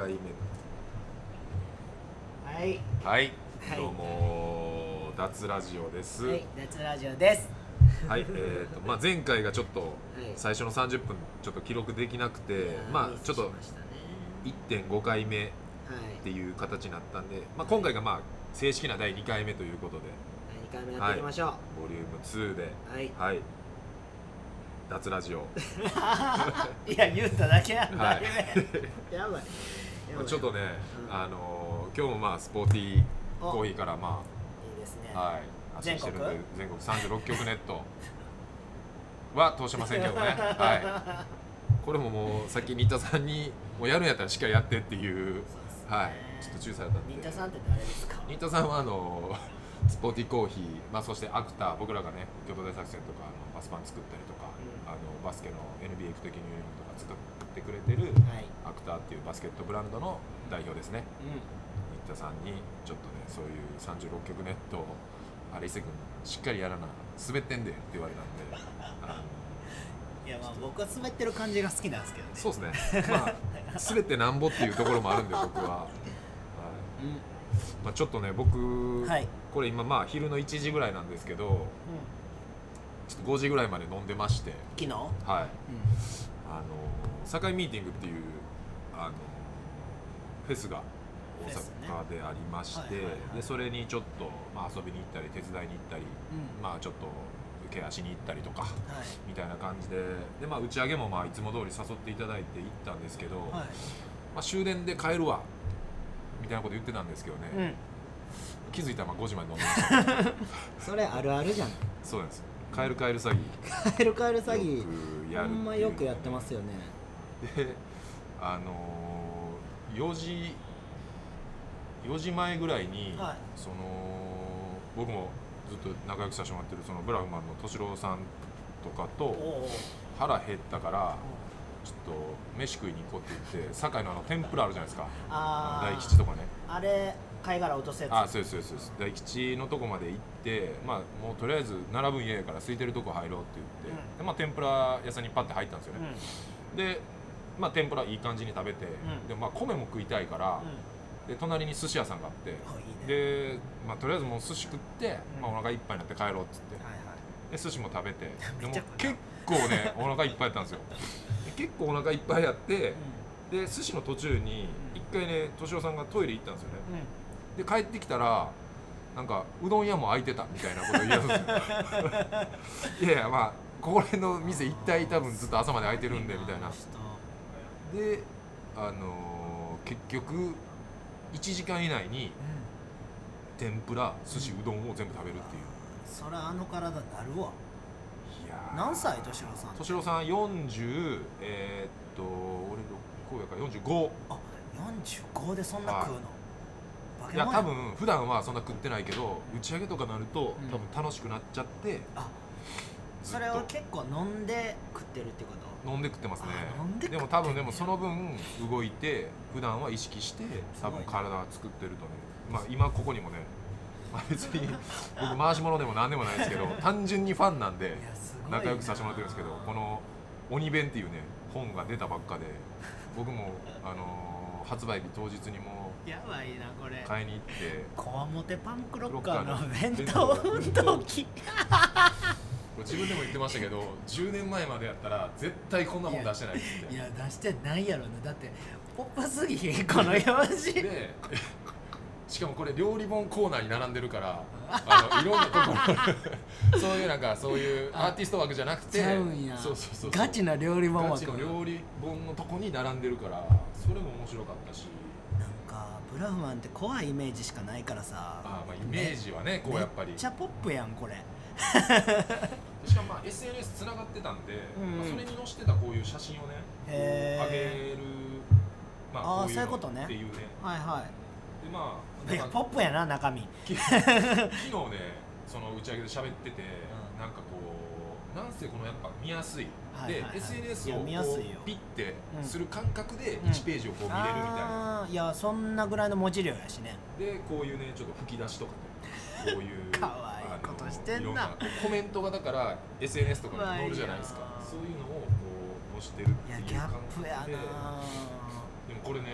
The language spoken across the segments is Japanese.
回目はい。はい、はい。どうも脱ラジオです。はい脱ラジオです。はい、えーとまあ、前回がちょっとはい。最初の30分ちょっと記録できなくてまあちょっと1.5回目っはい。ていう形になったんで、まあ、今回がまあ正式な第2回目ということで。2回目やっていきましょう。ボリューム2で。はい、はい。脱ラジオ。い、や言っただけやんだ、はい。やばいちょっとね、うん。あのー今日もまあスポーティーコーヒーからまいいですね。あはい発信してるんで全国全国36局ネット。は通しませんけどね。はい。これももうさっき新田さんにもうやるんやったらしっかりやってっていうね。はい。ちょっと注意されたんで。新田さんって誰ですか？新田さんはあのスポーティーコーヒー、まあ、そしてアクター僕らがね京都大作戦とかあのバスパン作ったりとか、うん。あのバスケの NBA 行く時ニフォームとか作ってくれてるはい。アクターっていうバスケットブランドの代表ですね。う新田さんにちょっとねそういう36局ネットをあれ伊勢君しっかりやらな滑ってんでって言われたんで いやまあ僕は滑ってる感じが好きなんですけどね。そうですね。まあ滑ってなんぼっていうところもあるんで僕は、はい。うん。まあ、ちょっとね僕、はい。これ今まあ昼の1時ぐらいなんですけどちょっと5時ぐらいまで飲んでまして。昨日？はい。あの堺ミーティングっていうあのフェスが大阪でありまして、はいはいはいでそれにちょっと、まあ、遊びに行ったり手伝いに行ったり、うんまあちょっとケアしに行ったりとかはい。みたいな感じでで、まあ、打ち上げもまあいつも通り誘っていただいて行ったんですけど、はい。まあ、終電で帰るわみたいなこと言ってたんですけどね、うん。気づいたらまあ5時まで飲んでました。それあるあるじゃん。そうなんです。帰る帰る詐欺。帰る帰る詐欺。ほんまよくやってますよねであのー、4時4時前ぐらいに、はい。その僕もずっと仲良くさせてもらってるそのブラフマンの敏郎さんとかと腹減ったからちょっと飯食いに行こうって言って堺のあの天ぷらあるじゃないですか。大吉とかね。あれ貝殻落とすやつ。あそうですそうです大吉のとこまで行ってまあもうとりあえず並ぶん家やから空いてるとこ入ろうって言って、うん。でまあ天ぷら屋さんにパッて入ったんですようん。ね、でまあ天ぷらいい感じに食べて、ん。でまあ米も食いたいから、うで隣に寿司屋さんがあってんあいいね。で、まあ、とりあえずもう寿司食って、うん。まあ、お腹いっぱいになって帰ろうっつって。はいはい。で寿司も食べてでも結構ね お腹いっぱいやったんですよ。で結構お腹いっぱいやってで寿司の途中に一回ね敏夫さんがトイレ行ったんですよね。うん。うんで帰ってきたらなんかうどん屋も開いてたみたいなこと言い出すんですよ。いやいやまあここら辺の店一体多分ずっと朝まで開いてるんでみたいなであのー結局1時間以内にうん。天ぷら寿司うどんを全部食べるっていう。そりゃあの体なるわ。いやー。何歳敏郎さん？敏郎さん40えーっと俺6個やから45あ45でそんな食うの？バい。や。ケモン多分普段はそんな食ってないけど打ち上げとかなるとうん。多分楽しくなっちゃってあそれを結構飲んで食ってるってこと？飲んで食ってますね。でも多分でもその分動いて普段は意識して多分体は作ってるとねまあ今ここにもね。まあ別に 僕回し物でも何でもないですけど 単純にファンなんで仲良くさせてもらってるんですけどこの「鬼弁」っていうね本が出たばっかで 僕もあのー発売日当日にもやばいなこれ。買いに行ってこわもてパンクロッカーの弁当運動器これ自分でも言ってましたけど10年前までやったら絶対こんな本出してないっつって。いや出してないやろな。だってポップすぎひんこの表紙でしかもこれ料理本コーナーに並んでるから あのいろんなところそういうなんかそういうアーティスト枠じゃなくてちゃうんや。そうそうそうガチな料理本ガ枠チの料理本のとこに並んでるからそれも面白かったし。なんかブラフマンって怖いイメージしかないからさ。あーまあイメージはねこうやっぱりめっちゃポップやんこれ しかもまあ SNS つながってたんで、うん。まあ、それに載せてたこういう写真をねへー。こう上げるまあーこそういうことね。っていうね。はいはでまあいいやポップやな中身。き 昨日ねその打ち上げで喋ってて、うん。なんかこうなんせこのやっぱ見やすい、はいはいはい。で SNS をこうピッてうん。する感覚でうん。1ページをこう見れるみたいな、あーいやそんなぐらいの文字量やしね。でこういうねちょっと吹き出しとかねこういう かわいいことしてんな。コメントがだから SNS とかに載るじゃないですか。そういうのをこう載してるっていういやギャ感ップやな。覚ででもこれね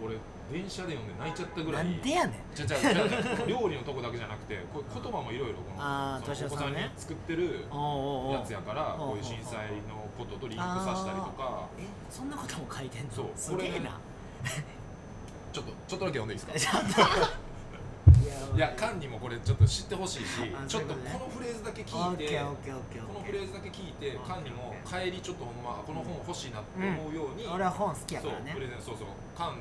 うん。電車で読んで泣いちゃったぐらないんでやねん。じゃじゃじゃ料理のとこだけじゃなくてこう 言葉もいろいろこののお子さんに作ってるやつやからこういう震災のこととリンクさせたりとか。えそんなことも書いてんの？そうすげえな。ちょっとちょっとだけ読んでいいですか？いやカンにもこれちょっと知ってほしいしあちょっとこのフレーズだけ聞いてこのフレーズだけ聞いてカンにも帰りちょっとほんまこの本欲しいなって思うように、俺は本好きやそうからね。プレゼンそうそうカン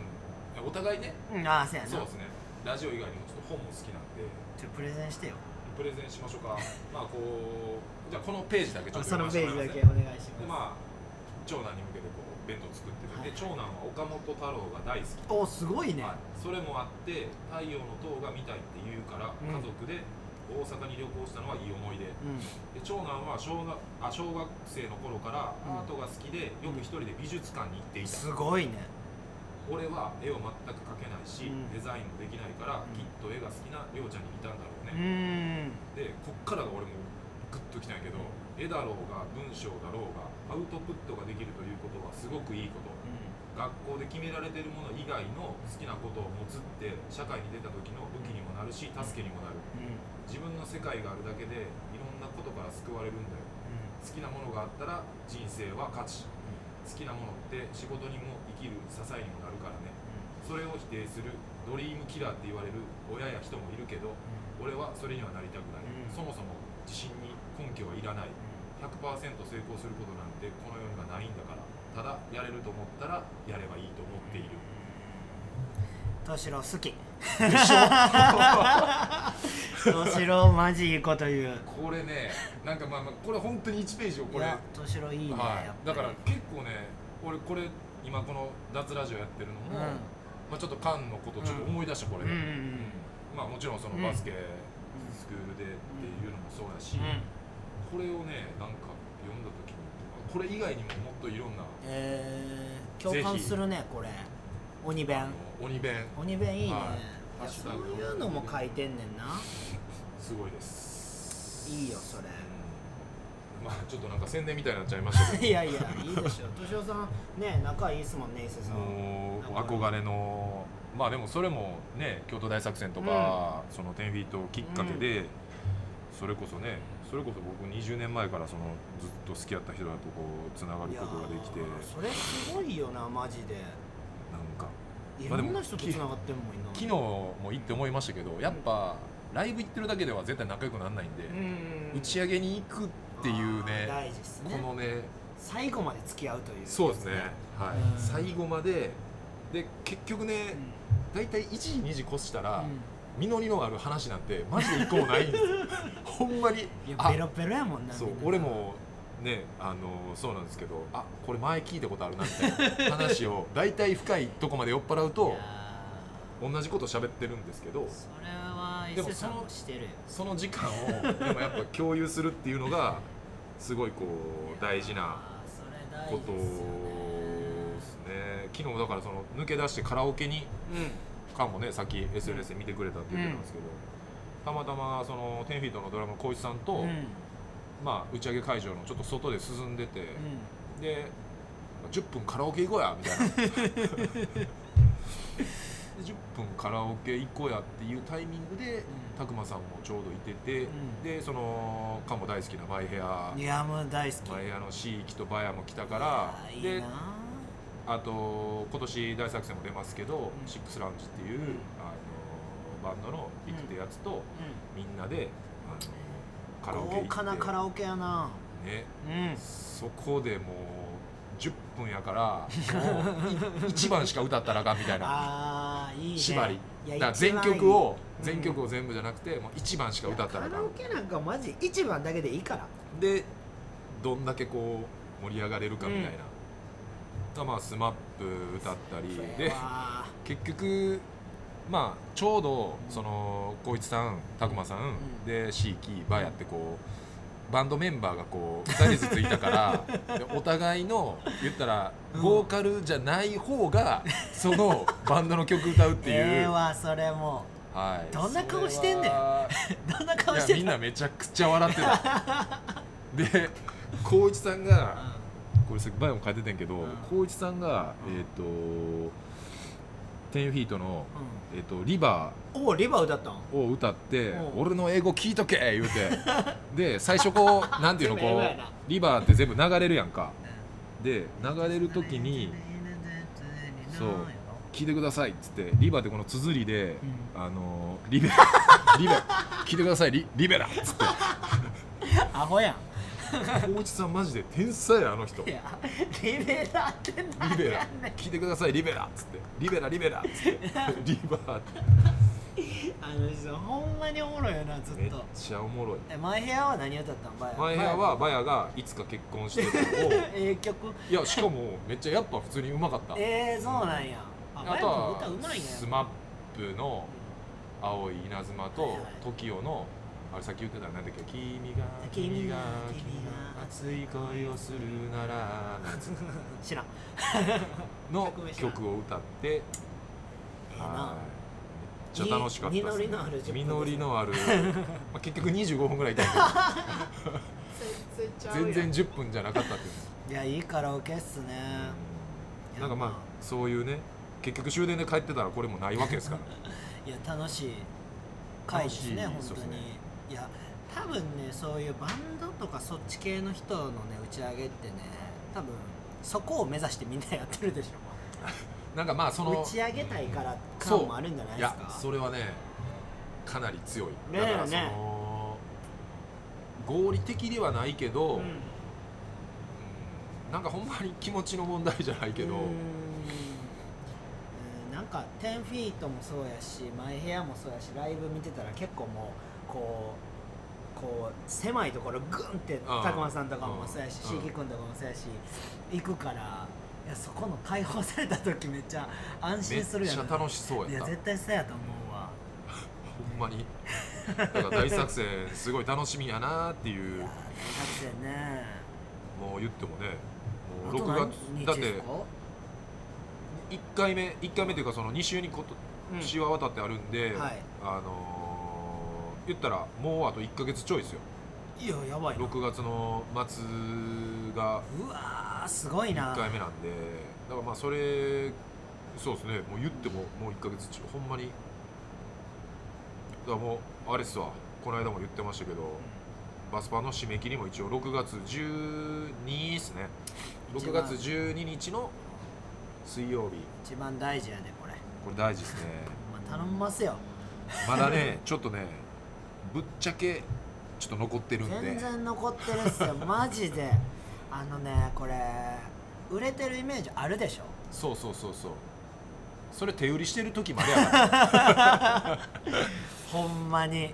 お互いね。うんああそうやなそうですね。ラジオ以外にもちょっと本も好きなんで。ちょプレゼンしてよ。プレゼンしましょうか。まあこうじゃあこのページだけちょっとそのページだけ読お願いしでままあ長男に向けてこう弁当作ってで長男は岡本太郎が大好き。すおすごいね。はい、それもあって「太陽の塔」が見たいって言うから、うん。家族で大阪に旅行したのはいい思い出うん。で長男は小学あ小学生の頃からうん。アートが好きで、よく一人で美術館に行っていた、すごいね。俺は絵を全く描けないし、うん。デザインもできないから、うん。きっと絵が好きなりょうちゃんに似たんだろううね、ん。でこっからが俺もグッときたんやけど絵だろうが文章だろうがアウトプットができるということはすごくいいこと学校で決められているもの以外の好きなことを持つって社会に出た時の武器にもなるし助けにもなる。うん。自分の世界があるだけでいろんなことから救われるんだよ。好きなものがあったら人生は価値好きなものって仕事にも生きる支えにもなるからね。それを否定するドリームキラーって言われる親や人もいるけど俺はそれにはなりたくない、うん。そもそも自信に根拠はいらない。100%成功することなんてこの世にはないんだからただやれると思ったらやればいいと思っている。敏郎好き。でしょ？敏郎マジいいこと言う。これねなんかまあまあこれ本当に1ページをこれ。敏郎いいね、はい。だから結構ね俺これ今この脱ラジオやってるのも、うん。まあ、ちょっとカンのことちょっと思い出したこれ。で、うんうんうん。まあもちろんそのバスケスクールでっていうのもそうだし、うん。これをねなんか読んだ時にこれ以外にももっといろんなえー、共感するねこれ。鬼弁。鬼弁。鬼弁いいね、はい。いそういうのも書いてんねんな。すごいです。いいよそれ。うん。まあちょっとなんか宣伝みたいになっちゃいましたけ いやいやいいでしょ。敏夫さんね仲いいっすもんね伊勢さどん。もう憧れの。まあでもそれもね京都大作戦とか、その10フィートきっかけで、それこそねそれこそ僕20年前からそのずっと好きやった人だとこうつながることができてーそれすごいよなマジで。なんかいろんな人とつながってんもん今昨日も行って思いましたけどやっぱライブ行ってるだけでは絶対仲良くならないんで、うん打ち上げに行くっていうね大事っすね。このね最後まで付き合うという。そうですね、はい。うん。最後まで。で結局ね大体1時2時越したら、実りのある話なんてマジで一個もないんですよほんまにいやあベロベロやもんなそうみんな俺もねあのそうなんですけどあこれ前聞いたことあるなみたいな話を大体深いとこまで酔っ払ういとや同じこと喋ってるんですけどーそれは伊勢さんもしてるよその時間をでもやっぱ共有するっていうのがすごいこう大事なあーそれ大こと事ですよねですね昨日だからその抜け出してカラオケにうんかもねさっき SNS で見てくれたって言ってたんですけど、たまたまその10フィートのドラムの光一さんと、うん。うんまあ、打ち上げ会場のちょっと外で進んでて、うん。で10分カラオケ行こうやみたいな。で10分カラオケ行こうやっていうタイミングでうん。拓磨さんもちょうどいてて、うん。でそのカも大好きなマイヘア。いやもう大好き。マイヘアのシーキとバヤも来たからでいやいいなあと今年大作戦も出ますけど、ん。シックスラウンジっていう、うんあのバンドのビクってやつと、うみんなであのカラオケ行って。華なカラオケやな。ね。うん。そこでもう10分やから もう1番しか歌ったらあかんみたいな。ああいいね。縛り。だから全曲をうん。全曲を全部じゃなくてもう1番しか歌ったらあかん。カラオケなんかマジ一番だけでいいから。でどんだけこう盛り上がれるかみたいな、がまあスマップ歌ったりでわ結局まあちょうどその光一さん拓磨さん、ん。でシーキーバヤってこうバンドメンバーがこう2人ずついたから でお互いの言ったらうん。ボーカルじゃない方がそのバンドの曲歌うっていう、ええわそれも。はい、どんな顔してんねん。どんな顔してたみんなめちゃくちゃ笑ってた。で光一さんがこれさっきバイオも書いてたんやけどうん。光一さんがうん。えっ、と10フィートの、うえっとリバん、おおリバー歌ったん？ーを歌ってうん「俺の英語聞いとけ!」言うて。で最初こうなんていうのこうリバーって全部流れるやんか。で流れる時にそう聞いてくださいっつってリバーってこの綴りで、うあのーリベリベ聞いてくださいリリベラっつって。アホやん大内さんマジで天才やあの人。リいやリベラって何ベラやねん。聞いてくださいリベラっつって。リベラリベラっつって。リバーって。あの人ほんまにおもろいよなずめっっとちゃおもろい。えマイヘアは何歌ったん？バヤ。前部屋はバヤがいつか結婚してるのを。ええ曲いやしかもめっちゃやっぱ普通にうまかった。えー、そうなんや。あバヤあとも歌うまはスマップの青い稲妻とはいはい。TOKIO のあれさっき言ってたなんだっけ？君が君が君が熱い恋をするなら 知らん。の曲を歌ってええな。はい。めっちゃ楽しかったです、実りのある10分ですね。実りのある まあ結局25分ぐらいい。たけど全然10分じゃなかったっていう。いやいいカラオケっすね。なんかまあそういうね結局終電で帰ってたらこれもないわけですから。いや楽しい回ですね楽本当に。しいや多分ねそういうバンドとかそっち系の人のね打ち上げってね多分そこを目指してみんなやってるでし なんかまあそょの打ち上げたいからそう感もあるんじゃないですか。それはねかなり強い。だからそねの合理的ではないけど、うん。うんなんかほんまに気持ちの問題じゃないけど、なんか10フィートもそうやしマイヘアもそうやしライブ見てたら結構もうこうこう狭いところグンってああたくまさんとかもそうやしうん。しげくんとかもそうやし行くからいやそこの解放された時めっちゃ安め心っするやん。ちゃ楽しそういややった。絶対そうやと思うわ。ほんまに。だから大作戦すごい楽しみやなっていう。いや大学生ね。もう言ってもねもうあと何6月だって日ですか？1回目1回目というかその2週にことうん。年は渡ってあるんで、はい。あのー言ったらもうあと1か月ちょいですよ。いややばいな。6月の末がうわーすごいな。1回目なんでだからまあそれそうですね。もう言ってももう1か月ちょい。ほんまに。だからもうあれっすわ。この間も言ってましたけどバスパの締め切りも一応6月12ですね。6月12日の水曜日。一番大事やでこれ、これ大事ですね。まあ、頼みますよ。まだねちょっとねぶっちゃけちょっと残ってるんで。全然残ってるっすよ。マジで。あのねこれ売れてるイメージあるでしょ？そうそうそうそう。それ手売りしてる時までやから ほんまに。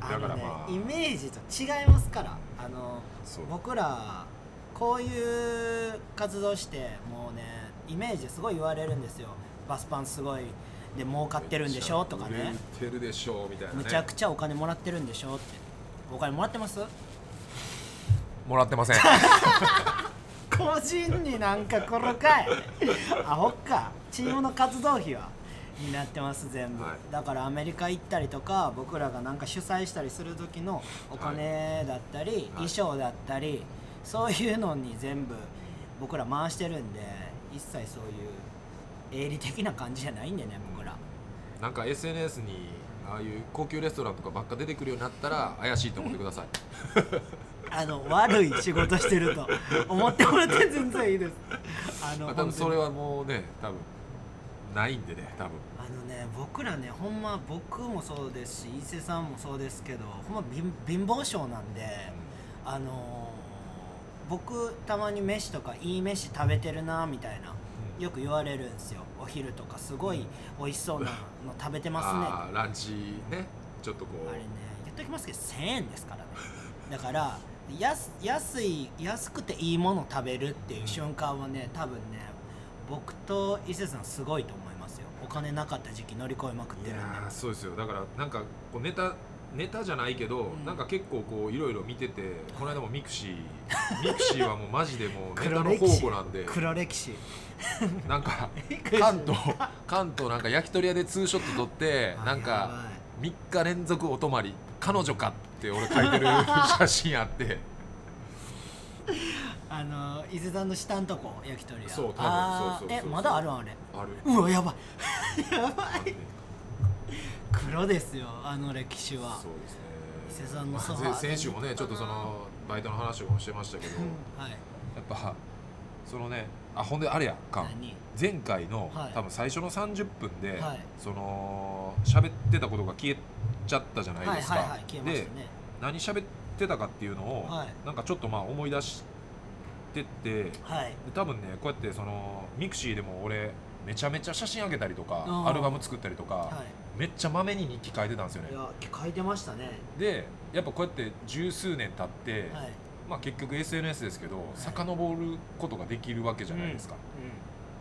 あのねだからまあ。イメージと違いますから。あの僕らこういう活動してもうねイメージすごい言われるんですよ。バスパンすごいで儲かってるんでしょとかね。売れてるでしょみたいなね。むちゃくちゃお金もらってるんでしょって。お金もらってます？もらってません。個人になんかこのかい アホっか。チームの活動費は。になってます全部、はい。だからアメリカ行ったりとか僕らがなんか主催したりする時のお金だったり、衣装だったりそういうのに全部僕ら回してるんで一切そういう営利的な感じじゃないんでね僕らなんか SNS にああいう高級レストランとかばっか出てくるようになったら怪しいと思ってください。あの悪い仕事してると思ってもらって全然いいです。あのまあ多分それはもうね多分ないんでね多分。あのね僕らねほんま僕もそうですし伊勢さんもそうですけどほんま貧貧乏症なんであのー僕たまに飯とかいい飯食べてるなみたいなよく言われるんですよ。お昼とかすごい美味しそうなの食べてますね。ランチね。ちょっとこう。あれね言っときますけど1000円ですからね。だから安安い安くていいもの食べるっていう瞬間はね多分ね僕と伊勢さんすごいと思いますよ。お金なかった時期乗り越えまくっているんで。そうですよ。だからなんかこうネタネタじゃないけど、ん。なんか結構こういろいろ見ててこの間もミクシー。ミクシーはもうマジでもうネタの宝庫なんで。黒歴史。なんか 関東関東なんか焼き鳥屋でツーショット撮ってなんやかばい。3日連続お泊まり彼女かって俺書いてる 写真あって。あの伊勢さんの下んとこ焼き鳥屋。そう多分そうそうえまだあるんあれ。ある。うわやばい。やばい黒ですよあの歴史は。そうですね。伊勢さんのソファーまあ先週もねちょっとそのバイトの話もしてましたけどうんはい。やっぱそのねあほんであれやかん何？前回の、はい。多分最初の30分で、はい。その喋ってたことが消えちゃったじゃないですか、はいはいはいね。何喋ってたかっていうのを、はい。なんかちょっとまあ思い出してってではい。多分ねこうやってそのミクシーでも俺めちゃめちゃ写真あげたりとかうん。アルバム作ったりとか、はめっちゃまめに日記書いてたんですよね。いいや書いてましたね。でやっぱこうやって十数年経って、はい。まあ、結局 SNS ですけど、遡ることができるわけじゃないですか、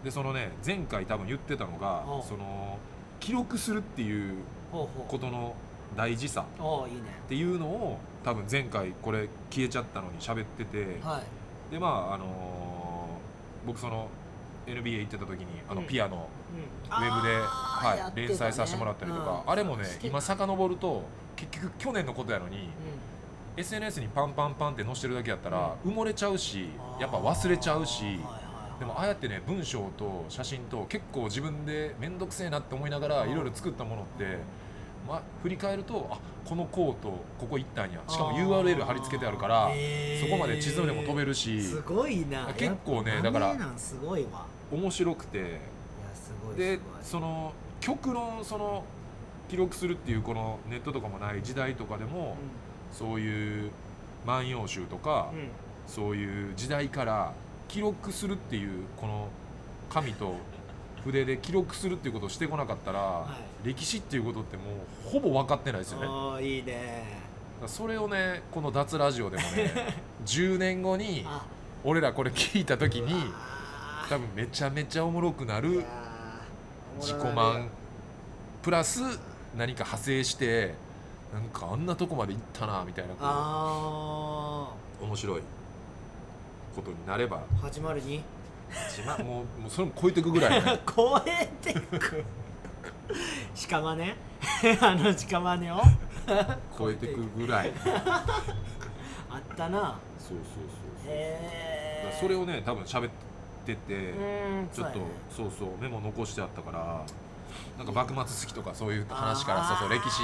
でそのね前回多分言ってたのがおその記録するっていうことの大事さっていうのを多分前回これ消えちゃったのに喋ってて、はい。でまああのー僕その NBA 行ってた時にあのうん。ピアノ、ウウェブで、はい連載させてもらったりとか、あれもね今遡ると結局去年のことやのに、SNS にパンパンパンって載せてるだけやったら埋もれちゃうしやっぱ忘れちゃうしでもああやってね文章と写真と結構自分で面倒くせえなって思いながらいろいろ作ったものって、まあ、振り返るとあこのコートここ行ったんや。しかも URL 貼り付けてあるからそこまで地図でも飛べるしすごいな。結構ねだから面白くてでその曲のその記録するっていうこのネットとかもない時代とかでもそういう「万葉集」とかうん。うんそういう時代から記録するっていうこの紙と筆で記録するっていうことをしてこなかったら、歴史っていうことってもうほぼ分かってないですよね。いいね。らそれをねこの脱ラジオでもね 10年後にあ。俺らこれ聞いた時に多分めちゃめちゃおもろくないる自己満プラス何か派生してなんかあんなとこまで行ったなみたいなこあう面白いことになれば。ー始まるに？もうもうそれも超えていくぐらいね。超えてく。屍 あの屍を？超えていくぐらい。あったな。そうそうそうそう。えからそれをね多分喋っててうんちょっとそうそうメモ残してあったからなんか幕末好きとかそういう話からそうそう歴史。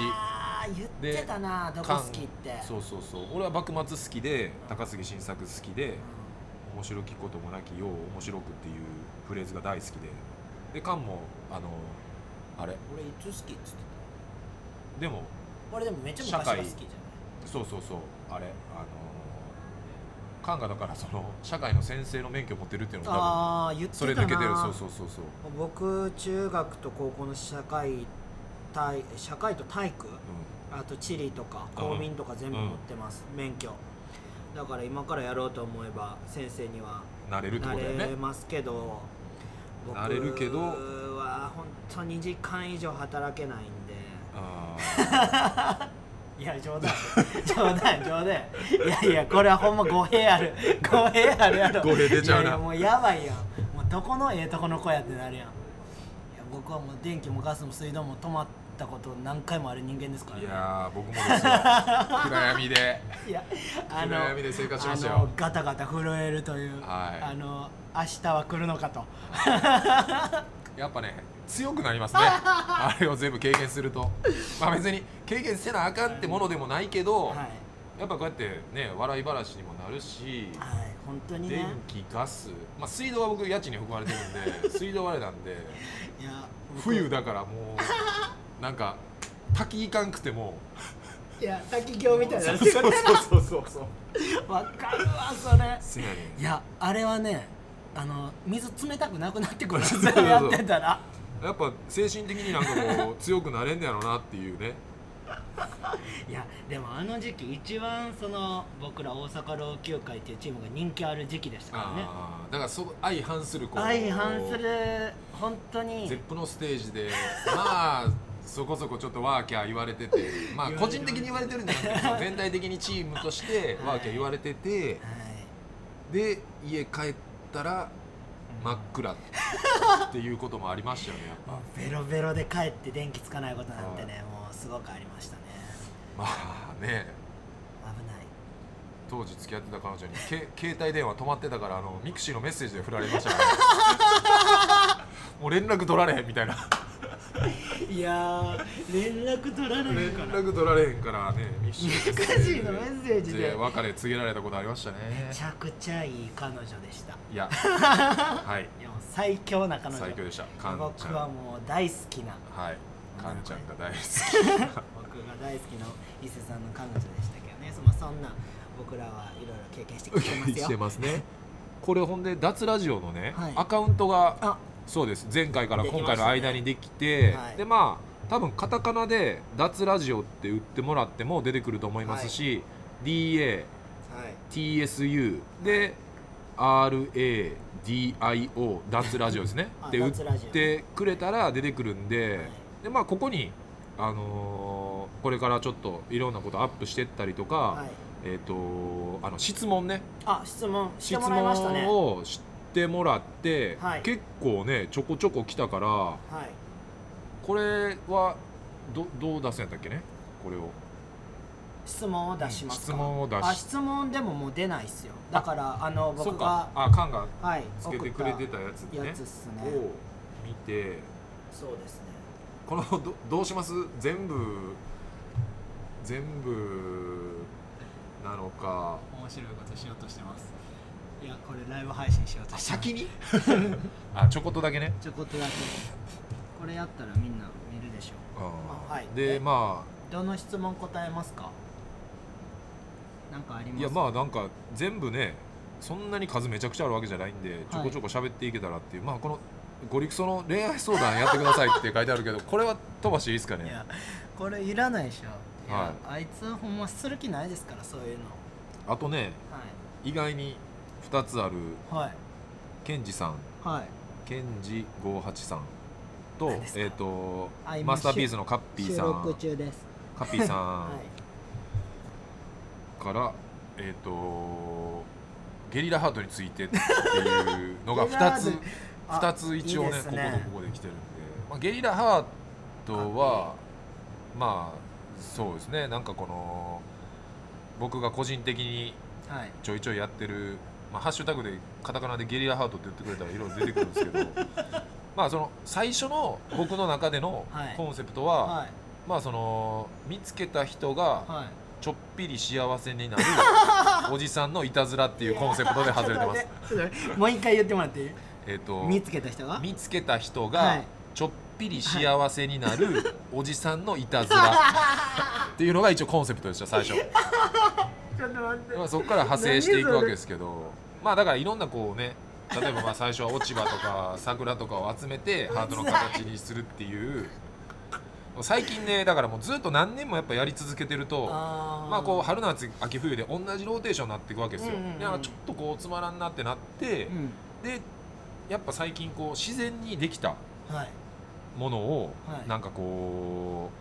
言ってたなどこ好きって。そうそうそう。俺は幕末好きで高杉晋作好きで面白きこともなきよう面白くっていうフレーズが大好きで。でカンもあのあれ？俺いつ好きっつってでもた俺でもめっちゃ昔が好きじゃない？そうそうそう。あれ？あのカンがだからその社会の先生の免許持ってるっていうのも多分ああ言ってたな。それ抜けてる。そうそうそう。そう僕中学と高校の社会体社会と体育？うあと地理とか公民とか全部持ってます、免許。だから今からやろうと思えば先生にはんなれるってなことだよね。れますけど僕なれるけど。は本当2時間以上働けないんで。あ いや冗談。冗談冗談。いやいやこれはほんま語弊ある。語弊あるやろ。語弊出ちゃうな。いやもうやばいやん。もうどこのええとこの子やってなるやん。いや僕はもう電気もガスも水道も止まったこと何回もある人間ですからね。ーいやー僕もですよ。暗闇で。いやあの暗闇で生活しましたよ。ガタガタ震えるという、はい。あの明日は来るのかとやっぱね強くなりますね。あれを全部経験すると。まあ別に経験せなあかんってものでもないけど、はい、やっぱこうやってね笑い話にもなるしはい、本当に電ね気ガス、まあ、水道は僕家賃に含まれてるんで 水道はあれなんでいや僕。冬だからもう なんか滝行かんくても。いや滝行みたいな。そうそうそうそうそう。そうわかるわそれ。いやあれはねあの水冷たくなくなってくる。やってたら。やっぱ精神的になんかこう強くなれんねやろなっていうね。いやでもあの時期一番その僕ら大阪老朽会っていうチームが人気ある時期でしたからね。だからそ相反するこう相反する。本当に。ゼップのステージでまあ そこそこちょっとワーキャー言われててまあ個人的に言われてるんじゃなくて 全体的にチームとしてワーキャー言われててはい。で家帰ったら真っ暗っていうこともありましたよねやっぱ。ベロベロで帰って電気つかないことなんてねもうすごくありましたね。まあね。危ない。当時付き合ってた彼女にけ携帯電話止まってたからあのミクシーのメッセージで振られましたから もう連絡取られへんみたいな いやー連絡取られ連るから。絡取られへんからねミクシーミクシーのメッセージで。別れ告げられたことありましたね。めちゃくちゃいい彼女でした。いや。はい。いやもう最強な彼女。最強でした。カンちゃん。僕はもう大好きな。はい。カンちゃんが大好 僕が大好きな伊勢さんの彼女でしたけどね。そまあそんな僕らはいろいろ経験してきてますきよ。してますね。これほんで脱ラジオのね、はい。アカウントがあそうです。前回から今回の間にできてはい。でまあ多分カタカナで「脱ラジオ」って打ってもらっても出てくると思いますし、DATSU で RADIO 脱ラジオですね。あで打ってくれたら出てくるんで、はい。でまあここにあのーこれからちょっといろんなことアップしてったりとか、はい。えっ、とあの質問ね。あ質問。し質問をしてもらって、はい。結構ねちょこちょこ来たからはい。これはどどう出すんやったっけね？これを。質問を出します質問を出し。あ質問でももう出ないっすよ。だからあのそっ僕がか。あカンがはいつけてくれてたやつね。送ったやつっすね。を見て。そうですね。このどどうします？全部全部なのか。面白いことしようとしてますいやこれライブ配信しようとあし先に？あちょこっとだけね。ちょこっとだけ。これやったらみんな見るでしょあー。まあはい。でえまうどの質問答えますか？なんかあります？あいやまあなんか全部ねそんなに数めちゃくちゃあるわけじゃないんでちょこちょこ喋っていけたらっていう、まあこのゴリクソの恋愛相談やってくださいって書いてあるけど これは飛ばしていいですかね？いやこれいらないでしょ。い。や、はあいつほんまする気ないですからそういうの。あとね意外に2つあるはい。はいケンジさんはい。ケンジ58さんとえっ、とマスターピースのカッピーさん。中です。カッピーさはんからえっ、とゲリラハートについてっていうのが 2つあ2つ一応ねいいですこことここで来てるんで、まあ、ゲリラハートはまあそうですね。なんかこの僕が個人的にはい。ちょいちょいやってる、まあ、ハッシュタグでカタカナでゲリラハートって言ってくれたらいろいろ出てくるんですけど まあその最初の僕の中でのはい。コンセプトは、はい。まあその見つけた人がはい。ちょっぴり幸せになる おじさんのいたずらっていうコンセプトで外れてます。もう一回言ってもらっていい？えっと見つけた人が見つけた人はがい。ちょっぴり幸せになるおじさんのいたずら。っていうのが一応コンセプトでした最初。ちょっと待って。まあ、そこから派生していくわけですけどまあだからいろんなこうね例えばまあ最初は落ち葉とか 桜とかを集めてハートの形にするっていう。最近ねだからもうずっと何年もやっぱやり続けてるとまあこう春夏秋冬で同じローテーションになっていくわけですよ、うんうんうん。だからちょっとこうつまらんなってなって、うん。でやっぱ最近こう自然にできたはい。ものをはい。なんかこ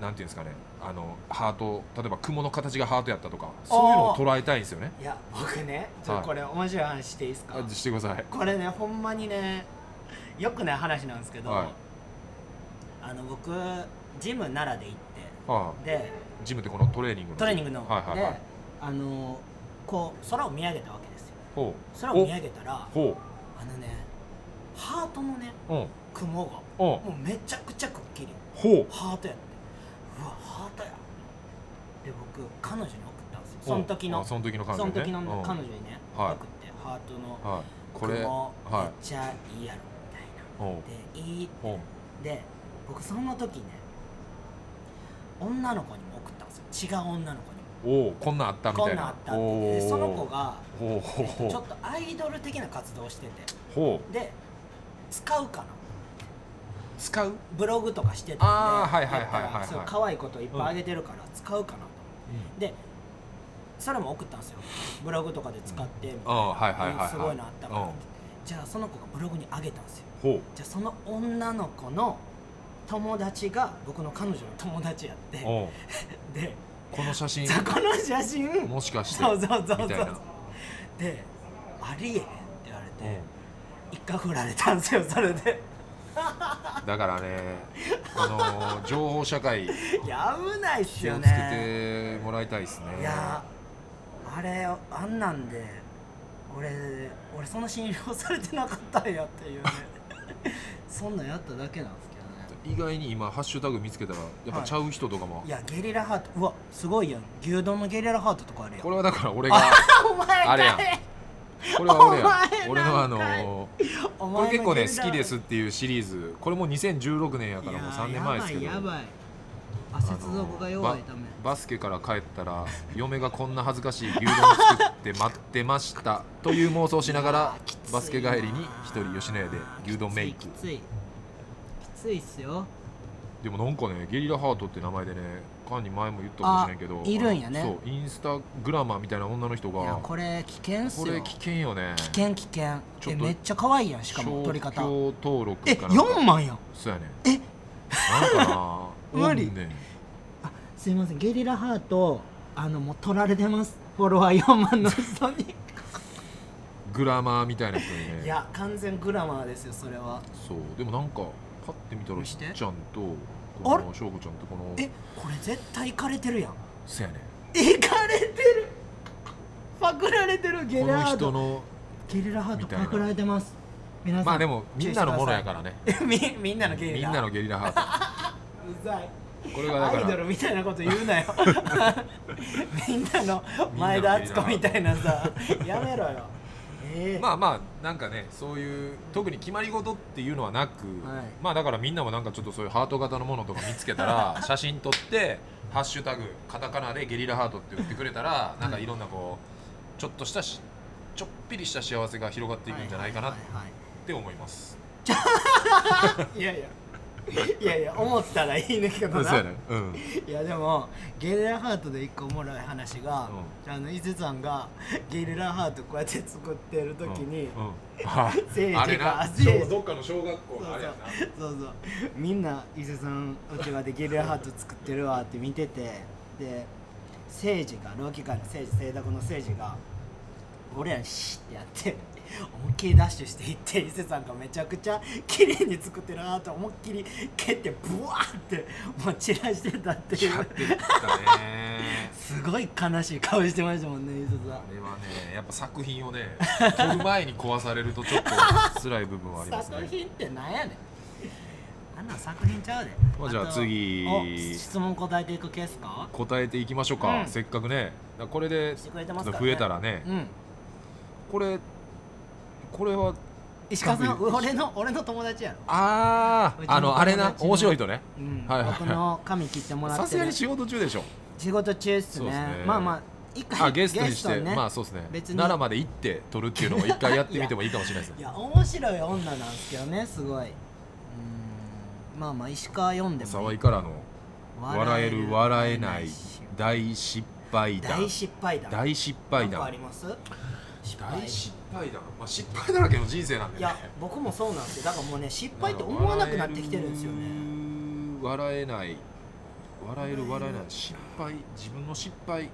うなんていうんですかねあのハート例えば雲の形がハートやったとかそういうのを捉えたいんですよね。いや僕ねちょっはい。とこれ面白い話していいですか、あしてください。これねほんまにねよくない話なんですけど、はい。あの僕ジム奈良で行っはてであ、ジムってこのトレーニングのトレーニングの、はいはいはい。であのこう空を見上げたわけですよ。ほ空を見上げたらあのねハートのね雲がうん。もうめちゃくちゃくっきりほう。ハートやってうわハーで僕彼女に送ったんですよ。その時のあその時の彼女ね。その時のうん。彼女にね、はい。送ってハートのはい。これ雲めっはいちゃいいやろみたいな、ほでいいで僕その時ね女の子にも送ったんですよ。違う女の子にも。おおこんなんあったみたいな。こんなんあったって。でおその子がほう。ほうほうちょっとアイドル的な活動をしてて。で使うかな。使う？ブログとかしてたんで。可愛いこといっぱいあげてるから使うかなでそれも送ったんですよ。ブログとかで使ってみたいな、はいはいはいはい。すごいのあったから。ってうん。じゃあその子がブログにあげたんですよ。ほう。じゃあその女の子の友達が僕の彼女の友達やって。おう でこの写真？この写真？もしかして。そうそうそうそう。みたいな。でありえへんって言われてうん。一回振られたんですよそれでだからねあの情報社会い や危ないっすよ気をつけねてもらいたいですね。いやああれあんなんで俺俺そんな信用されてなかったんやっていうね。そんなんやっただけなんですけどね。意外に今ハッシュタグ見つけたらやっぱちゃう人とかも、いやゲリラハートうわすごいやん。牛丼のゲリラハートとかあるやん。これはだから俺がお前あれやん。誰これは俺や俺のあのおこれ結構ね好きですっていうシリーズ。これも2016年やからもう3年前ですけど。やばいやばい。あ接続が弱いためバスケから帰ったら嫁がこんな恥ずかしい牛丼を作って待ってましたという妄想をしながらバスケ帰りに一人吉野家で牛丼メイク。きつい。きついっすよ。でもなんかねゲリラハートって名前でねカンに前も言ったかもしれんけど。あいるんやね。そうインスタグラマーみたいな女の人いやがこれ危険っすよ。これ危険よね。危険危険。ちょっとえめっちゃ可愛いやんしかも撮り方。商標登録えかなんか。4万やん。そうやねえ？なんかな 無理。ねん。あすいません。ゲリラハートあのもう取られてます。フォロワー4万の人に。グラマーみたいな人にね。いや完全グラマーですよそれは。そう。でもなんかパッて見たらして。っちゃんとこの翔子ちゃんとこのえこれ絶対いかれてるやん。そうやねいかれてる？パクられてるゲこのリラハート人のゲリラハートみたいな。パクられてます。皆さんまあでもみんなのものやからね。み みんなのゲリラ？みんなのゲリラハート。うざい。これがだアイドルみたいなこと言うなよ。みんなの前田敦子みたいなさ。やめろよええまあまあなんかねそういう特に決まり事っていうのはなく、はい。まあだからみんなもなんかちょっとそういうハート型のものとか見つけたら 写真撮って「ハッシュタグカタカナでゲリラハート」って打ってくれたらなんかいろんなこうちょっとしたしちょっぴりした幸せが広がっていくんじゃないかなって思います。はい。いやいや いやいや思ったらいいねんけどな。そうやね。うん。いやでもゲリラハートで一個おもろい話が、うあの伊勢さんがゲリラハートこうやって作ってる時に、うん。うん。あ聖司があれな。聖司小どっかの小学校そうのあれやな。そうそう。みんな伊勢さんうちわでゲリラハート作ってるわって見ててで聖司が老期会の聖司聖卓の聖司が俺らにシッてやって思いっきりダッシュしていって伊勢さんがめちゃくちゃ綺麗に作ってるなと思いっきり蹴ってブワーってもう散らしてたっていう。すごい悲しい顔してましたもんね伊勢さん。あれはねやっぱ作品をね撮る前に壊されるとちょっと辛い部分はありますね。作品ってなんやねん。あんなん作品ちゃうで。まあじゃあと次。お質問答えていくケースか？答えていきましょうか、うん。せっかくね。これで増えたらね。うん。これこれは石川さん俺の俺の友達やろ。あああのあれな面白い人ね。うん、はい僕の髪切ってもらってる。さすがに仕事中でしょ。仕事中っすね。まあまあ一回あゲストにしてね。まあそうですね。別に。奈良まで行って撮るっていうのを一回やってみてもいいかもしれないですねいや面白い女なんですけどねすごい。うん。まあまあ石川読んでも沢井からの笑える笑えない大失敗談。大失敗談。大失敗なんかあ談ります？大失敗談まあ失敗だらけの人生なんでね。いや僕もそうなんですよ。だからもうね失敗って思わなくなってきてるんですよね。笑えない。笑える笑えない。失敗。自分の失敗。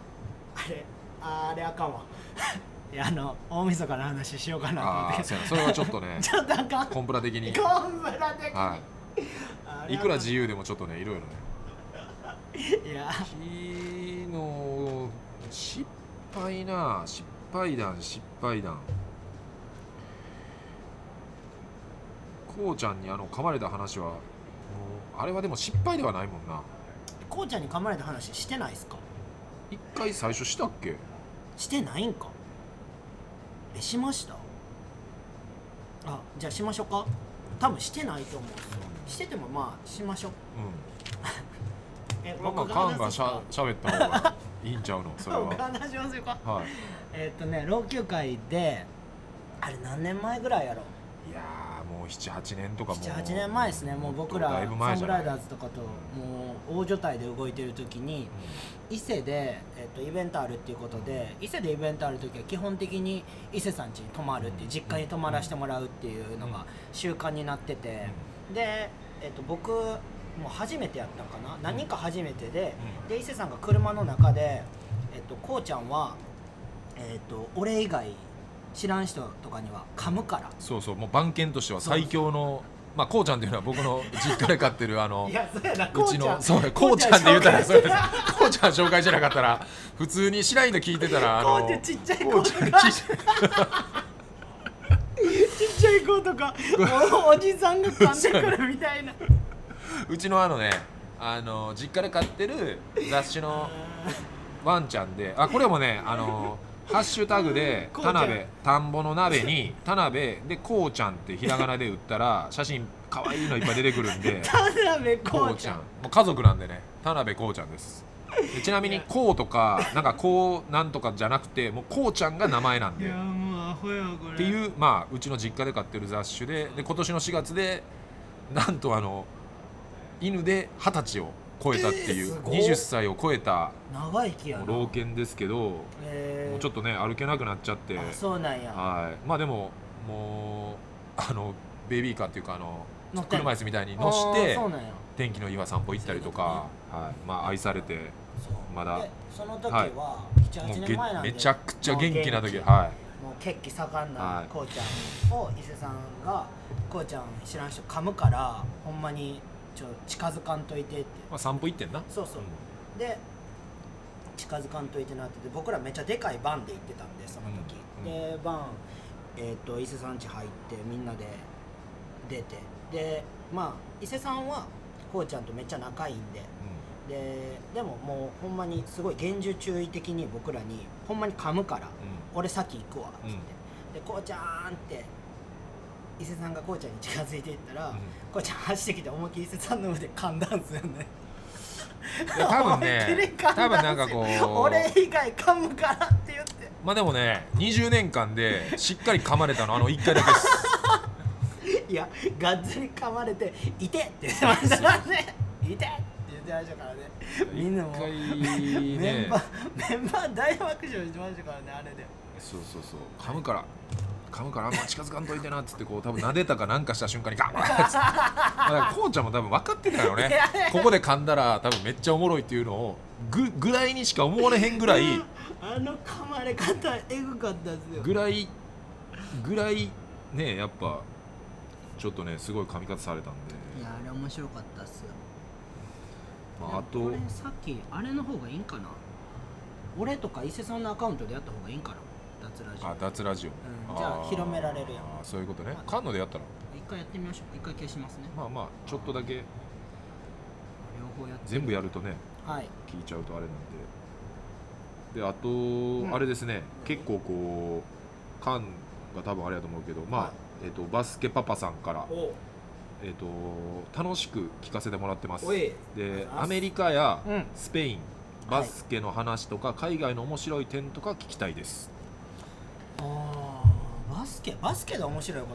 あれあれあかんわ。いやあの大晦日の話しようかなと思って。ああそれはちょっとね ちょっとあかん。コンプラ的に。コンブラ的に、はい。いくら自由でもちょっとねいろいろね。いや。昨日失敗な。失敗談失敗談。こうちゃんにあの噛まれた話はもうあれはでも失敗ではないもんな。こうちゃんに噛まれた話してないっすか？一回最初したっけ？してないんか？えしました？あじゃあしましょうか？多分してないと思うんですよ。しててもまあしましょう。う えんまあまあ僕カンがし話すか？ゃしゃべった方が いいんちゃうの？それ僕は話しますよか。はい。えっとね老朽会であれ何年前ぐらいやろいやーもう78年とかもう。78年前ですね。もう僕らサンブライダーズとかともう大所帯で動いてる時に伊勢で、えっと、イベントあるっていうことで伊勢でイベントある時は基本的に伊勢さん家に泊まるっていう実家に泊まらせてもらうっていうのが習慣になってて。で、えっと、僕もう初めてやったんかな？何人か初めてでで伊勢さんが車の中で、えっと、こうちゃんは、えっと、俺以外知らん人とかには噛むから。そうそうもう番犬としては最強のまあこうちゃんっていうのは僕の実家で飼ってるあのいやそうやなうちのそうねここうちゃんって言うたらこそうですこうちゃん紹介しなかったら普通に白いの聞いてたらあのこうちゃんちっちゃい子こうちゃんが ちっちゃい子とか。おおじさんが噛んでくるみたいなうちのあのねあの実家で飼ってる雑種のワンちゃんであこれもねあのハッシュタグで田辺田んぼの鍋に田辺でこうちゃんってひらがなで打ったら写真可愛いのいっぱい出てくるんで 田辺ここうちゃん。もう家族なんでね田辺こうちゃんです。でちなみにこうとかなんかこうなんとかじゃなくてもうこうちゃんが名前なんで。っもうアホやこれ。ていうまあうちの実家で飼ってる雑種でで今年の4月でなんとあの犬で二十歳を超えたっていう、えーすごっ。20歳を超えた長生きやな。老犬ですけどもえーうちょっとね歩けなくなっちゃって。あそうなんや。はい。まあでももうあのベビーカーっていうかあの車椅子みたいに乗して天気のいいは散歩行ったりとか、はい、まあ愛されてまだ。でその時はい。は78もうめちゃくちゃ元気な時もうはもう血気盛んはない。こうちゃんを伊勢さんが「こうちゃん知らん人噛むからほんまにちょ近づかんといて」って。い、まあ、散歩行ってんな。そうそう。で近づかんといてなってて僕らめっちゃでかいバンで行ってたんでその時、うん。でバンえっ、と伊勢さん家入ってみんなで出て。でまあ伊勢さんはこうちゃんとめっちゃ仲いいんで。ででももうほんまにすごい厳重注意的に僕らにほんまに噛むから俺先行くわっつって、でこうちゃんって伊勢さんがこうちゃんに近づいていったら、うん。こうちゃん走ってきて思いっきり伊勢さんの腕噛んだんすよね。多分ね多分なんかこう俺以外噛むからって言って。まあでもね20年間でしっかり噛まれたのあの1回だけです。いやがっつり噛まれて「いて!」って言ってましたからね「いて!」って言ってましたからね。みんなも一回メねンバーメンバー大爆笑してましたからねあれで。そうそうそう。噛むから噛むからま近づかんといてなっつってこう多分撫でたかなんかした瞬間にガンガンっつって こうちゃんも多分分かってたよね。ここで噛んだら多分めっちゃおもろいっていうのをぐぐらいにしか思われへんぐらいあの噛まれ方エグかったっすよ。ぐらいぐらいねやっぱちょっとねすごい噛み方されたんで、いやあれ面白かったっすよ。まあ、あとこれさっきあれの方がいいんかな？俺とか伊勢さんのアカウントでやった方がいいんかな？あ脱ラジオ、うん。じゃあ広められるやん。あーそういうことね。カンノでやったら。一回やってみましょう。一回消しますね。まあまあちょっとだけ。両方やって全部やるとねはい。聞いちゃうとあれなんで。であと、ん。あれですね。結構こうカンが多分あれやと思うけどまあ、はい。えっとバスケパパさんから、お。えっと楽しく聞かせてもらってます。であアメリカやうん。スペイン、バスケの話とか海外の面白い点とか聞きたいです。あーバスケバスケで面白いこ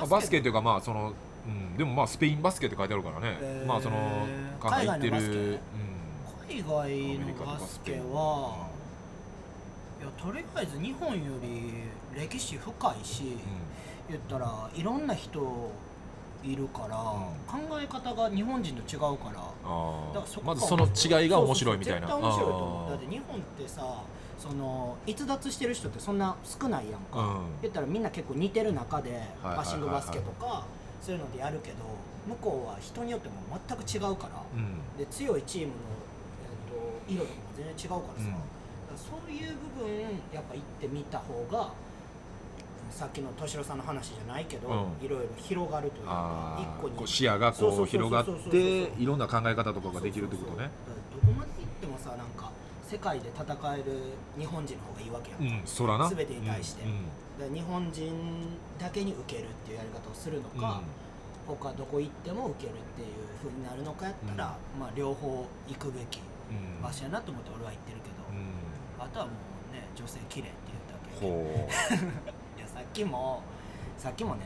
と？バスケって？いうかまあその、うん、でもまあスペインバスケって書いてあるからね、へー。まあその海外のバスケ。ね海外のバスケはいやとりあえず日本より歴史深いし、言ったらいろんな人いるから、考え方が日本人と違うから。あだからそこまずその違いが面白いみたいな。そうそうそう絶対面白いと思う。だって日本ってさその逸脱してる人ってそんな少ないやんか、うん。言ったらみんな結構似てる中ではいパッシングバスケとかそういうのでやるけど向こうは人によっても全く違うから、うん。で強いチームの、えっと色とかも全然違うからさ、うん。そういう部分やっぱ行ってみた方がさっきの敏郎さんの話じゃないけど、うん。いろいろ広がるというかあ一個に。視野がこう広がっていろんな考え方とかができるってことね。どこまで行ってもさなんか世界で戦える日本人の方がいいわけやんか、うんそらな。全てに対して。うんだから日本人だけに受けるっていうやり方をするのうん。か、他どこ行っても受けるっていう風になるのかやったら、まあ両方行くべきうん場所やなと思って俺は言ってるけど、うん。あとはもうね女性綺麗って言っただけほ いやさっきもさっきもね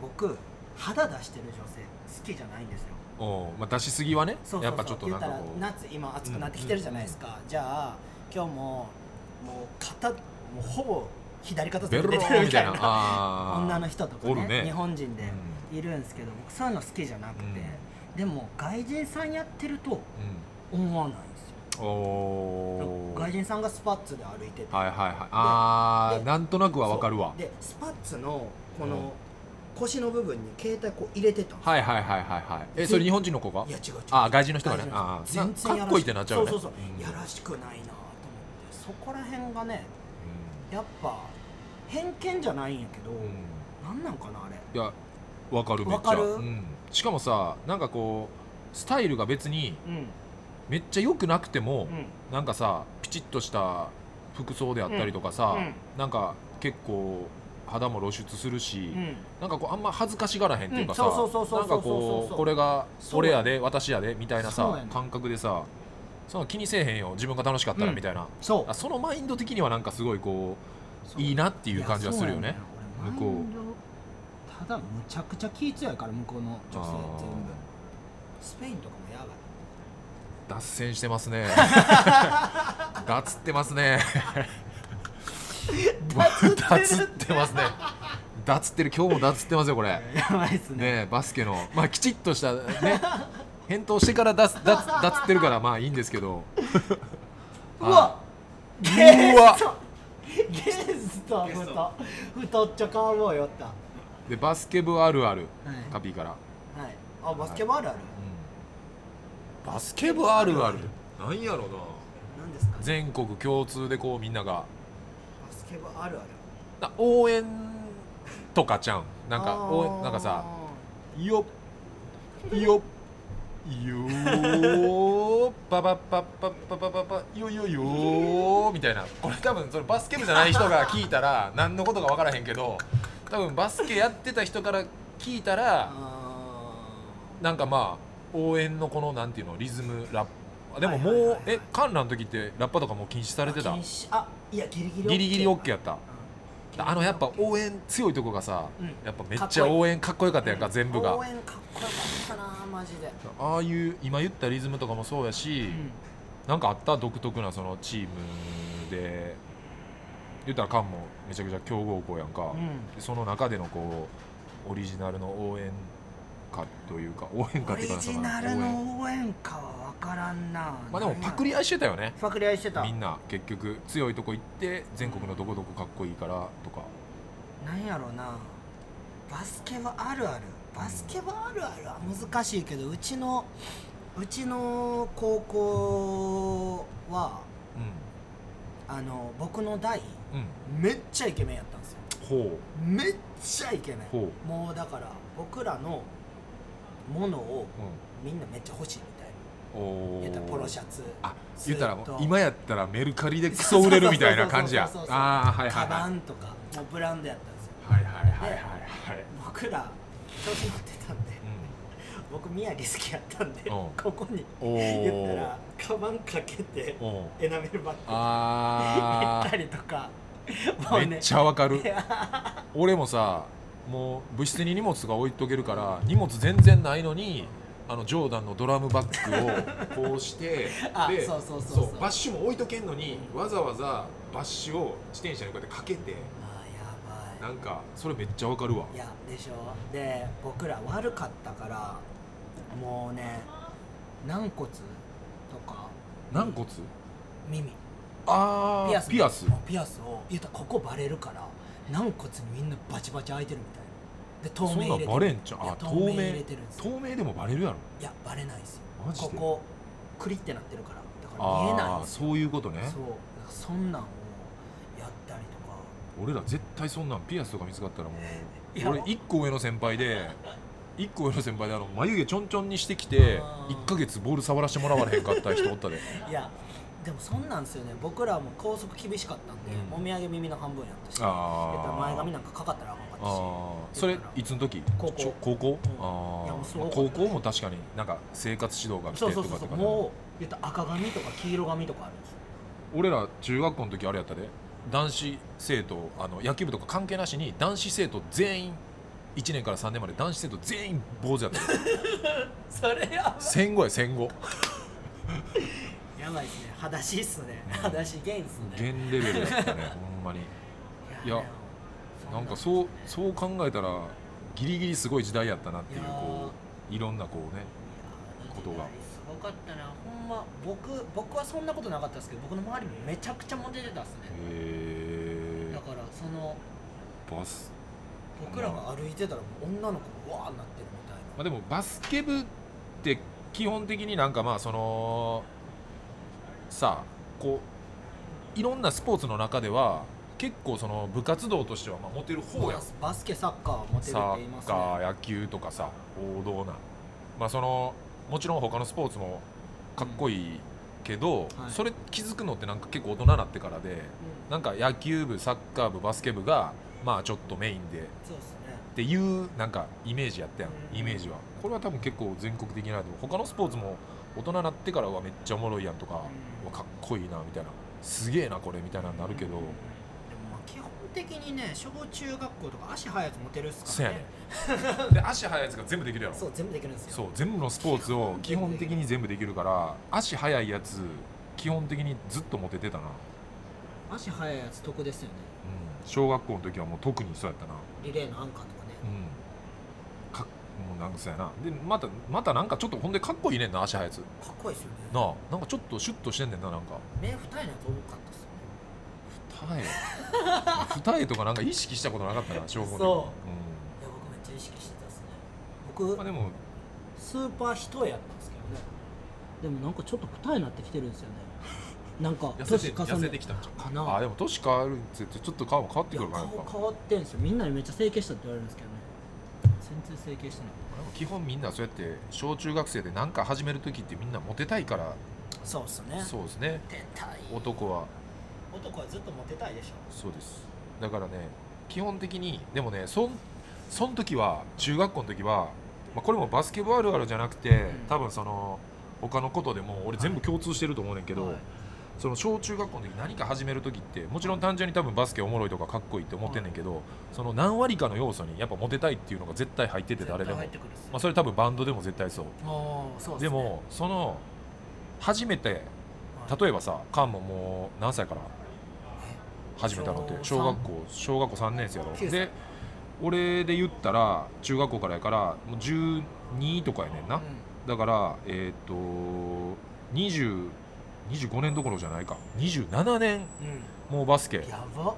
僕肌出してる女性好きじゃないんですよ。うおうまあ出しすぎはねそうそうそう。やっぱちょっとなんから夏今暑くなってきてるじゃないですか、じゃあ今日ももう肩もうほぼ左肩ベロ全部出てるーみたいなみたいな。あー。女の人とかねね。日本人でいるんですけど僕そういうの好きじゃなくて、でも外人さんやってると思わないんですよ。うんおー。外人さんがスパッツで歩いてて。はいはいはい。あでーなんとなくはわかるわ。そう。でスパッツのこの、腰の部分に携帯こう入れてたはいはいはいはいはい。えそれ日本人の子が？いや違う違うあ外人の人がね。ああ全然やらしかっこいいってなっちゃうよね。そうそうそう、うん。やらしくないなと思って。そこら辺がねやっぱ偏見じゃないんやけど、うん。うんなんなんかなあれ。いやわかるめっちゃ。わかる？うん、しかもさなんかこうスタイルが別にうん。めっちゃ良くなくても、うん。なんかさピチッとした服装であったりとかさ、うん。なんか結構肌も露出するし、うん。なんかこうあんま恥ずかしがらへんっていうかさ、うん。そうそうそうそうなんかこうこれが俺やで私やでみたいなそうやね。さ感覚でさその気にせえへんよ自分が楽しかったらうん。みたいな、そう。あそのマインド的にはなんかすごいこそう。いいなっていう感じはするよね。向こう。ただむちゃくちゃ気強いから向こうの女性全部スペインとかもやばい。脱線してますね。脱ってますね 脱ってますね。脱ってる。今日も脱ってますよこれ。やばいっすね。ねバスケの。まあきちっとしたね。返答してから脱脱脱ってるからまあいいんですけど。うわ。うわ。ゲスト太太っちょカウボーイおった。はでバスケ部あるある。い、カピーから、はい、あバスケ部あるある。バスケ部あるある。なんやろな。何ですか？ね全国共通でこうみんなが。バスケ部あるある。な応援とかちゃうん。なんか応援なんかさよっよっよーパパパパパパパパよよよーみたいな。これ多分それバスケ部じゃない人が聞いたら 何のことか分からへんけど多分バスケやってた人から聞いたらあなんかまあ応援のこのなんていうのリズムラップ。でももう、はいはいはいはい。え観覧の時ってラッパとかもう禁止されてた？禁止。あいやギリギリギリギリ OK やった。うん。あのやっぱ応援強いとこがさ、うん。やっぱめっちゃ応援かっこよかったやんか、全部が。応援かっこよかったなマジで、ああいう今言ったリズムとかもそうやし、うん。なんかあった？独特なそのチームで。言ったらカンもめちゃくちゃ強豪校やんか、うその中でのこうオリジナルの応援歌というか応援歌オリっていうかジナル応援の応援歌は？分からんな。まあでもパクリ合いしてたよね。パクリ合いしてた。みんな。結局強いとこ行って全国のどこどこかっこいいからとか。なんやろうな。バスケ部あるある。バスケ部あるあるは難しいけどうちのうちの高校はうあの僕の代んうん。めっちゃイケメンやったんですよ。ほめっちゃイケメン。うほう、もうだから僕らのものをうみんなめっちゃ欲しいみたいな言ったらポロシャツ。あ言ったら今やったらメルカリでクソ売れるみたいな感じや。ああはいはいカバはいンとかもうブランドやったんですよ。はいはいはいはいはい。僕ら調子乗ってたんで。僕宮城好きやったんでうん。ここに。言ったおらカバンかけておエナメルバッグ。あ行ったりとか。もーうね。めっちゃわかる。俺もさもう部室に荷物とか置いとけるから荷物全然ないのにあのジョーダンのドラムバッグをこうして あでそうそうそうそう。バッシュも置いとけんのにわざわざバッシュを自転車にこうやってかけて。あやばい。なんかそれめっちゃわかるわ。いやでしょ。で僕ら悪かったからもうね軟骨とか。軟骨？耳。あピアスピアス。ピアスを言ったらここバレるから軟骨みんなバチバチ開いてるみたいなで透そんなん明入れてる。バレんちゃう？いやあ透明透明入れてるんですよ。透明でもバレるやろ。いやバレないですよ。マジで？ここクリってなってるから。だから見えないんああですよ。そういうことね。そう。だからそんなんをやったりとか。俺ら絶対そんなんピアスとか見つかったらもいうや。俺1個上の先輩で 1個上の先輩であの眉毛ちょんちょんにしてきてあー1ヶ月ボール触らせてもらわれへんかった人おったで。いやでもそんなんですよね。僕らも校則厳しかったんで、うん。お土産耳の半分やったしあー。やっぱ前髪なんかかかったらああー。それいつの時？高校。高校、うん。あ高校も確かになんか生活指導が来そうそうそうてとかとかねそう。もう言ったら赤髪とか黄色髪とかあるんですよ。俺ら中学校の時あれやったで。男子生徒あの野球部とか関係なしに男子生徒全員1年から3年まで男子生徒全員坊主やった。で それや戦後や戦後。やばいっすね。裸足っすね。裸足ゲンっすね。現レベルやったねほんまに。いやなんかそうそう考えたらギリギリすごい時代やったなっていうこういろんなこうねことが。すごかったなほんま。僕僕はそんなことなかったですけど僕の周りめちゃくちゃモテてたっすね。へだからそのーバス。僕らが歩いてたら女の子がわーなってるみたいまあ、でもバスケ部って基本的になんかまあそのさあこういろんなスポーツの中では結構その部活動としてはまあモテるな方や。んバスケサッカーはモテるサって言いますね。ッカー野球とかさ王道な。まあそのもちろん他のスポーツもかっこいいけど、はい。それ気づくのってなんか結構大人になってからでなんか野球部サッカー部バスケ部がまあちょっとメインでそうですね。っていうなんかイメージやったやん、うん。イメージは。これは多分結構全国的なでも他のスポーツも大人になってからはめっちゃおもろいやんとか、うん。かっこいいなみたいな。すげえなこれみたいなのになるけど、でもまあ基本的にね小中学校とか足速いやつモテるっすそうやからね。ね で足速いやつが全部できるやろ。そう全部できるんですよ。そう全部のスポーツを基本的に全部できるから足速いやつ基本的にずっとモテてたな、うん、足速いやつ得ですよね。小学校の時はもう特にそうやったな。リレーのアンカーとかね。うん。かもうなんかそうやな。でまたまたなんかちょっとほんでかっこいいねんな足速いやつ。かっこいいですよね。なあなんかちょっとシュッとしてんねんななんか。目二重のやつ多かったっす二重。二重とかなんか意識したことなかったな小学校の時そう。いや僕めっちゃ意識してたっすね。僕うんまあ、でも。スーパー一重やったんですけどね。でもなんかちょっと二重になってきてるんですよね。なんか年重ね痩せてきたんちゃうかな。あでも年変わるって言ってちょっと顔も変わってくるからやっぱ。顔変わってんすよ。みんなにめっちゃ整形したって言われるんですけどね。全然整形してない。基本みんなそうやって小中学生で何か始める時ってみんなモテたいから。そうっすね。そうですね。男は男はずっとモテたいでしょ。そうです。だからね基本的にでもねそんそん時は中学校の時は、まあ、これもバスケ部あるあるじゃなくて、ん。多分その他のことでも俺全部共通してると思うねんけど、はい。その小中学校の時何か始める時ってもちろん単純に多分バスケおもろいとかかっこいいって思ってんねんけど、その何割かの要素にやっぱモテたいっていうのが絶対入ってて誰でも、まあ、それ多分バンドでも絶対そう。でもその初めて例えばさカンももう何歳から？始めたのって。小小学校小学校3年生やろ。9歳。で俺で言ったら中学校からやからもう12とかやねんな、うん。だからえっ、と20 25年どころじゃないか。27年うもうバスケ。んやば。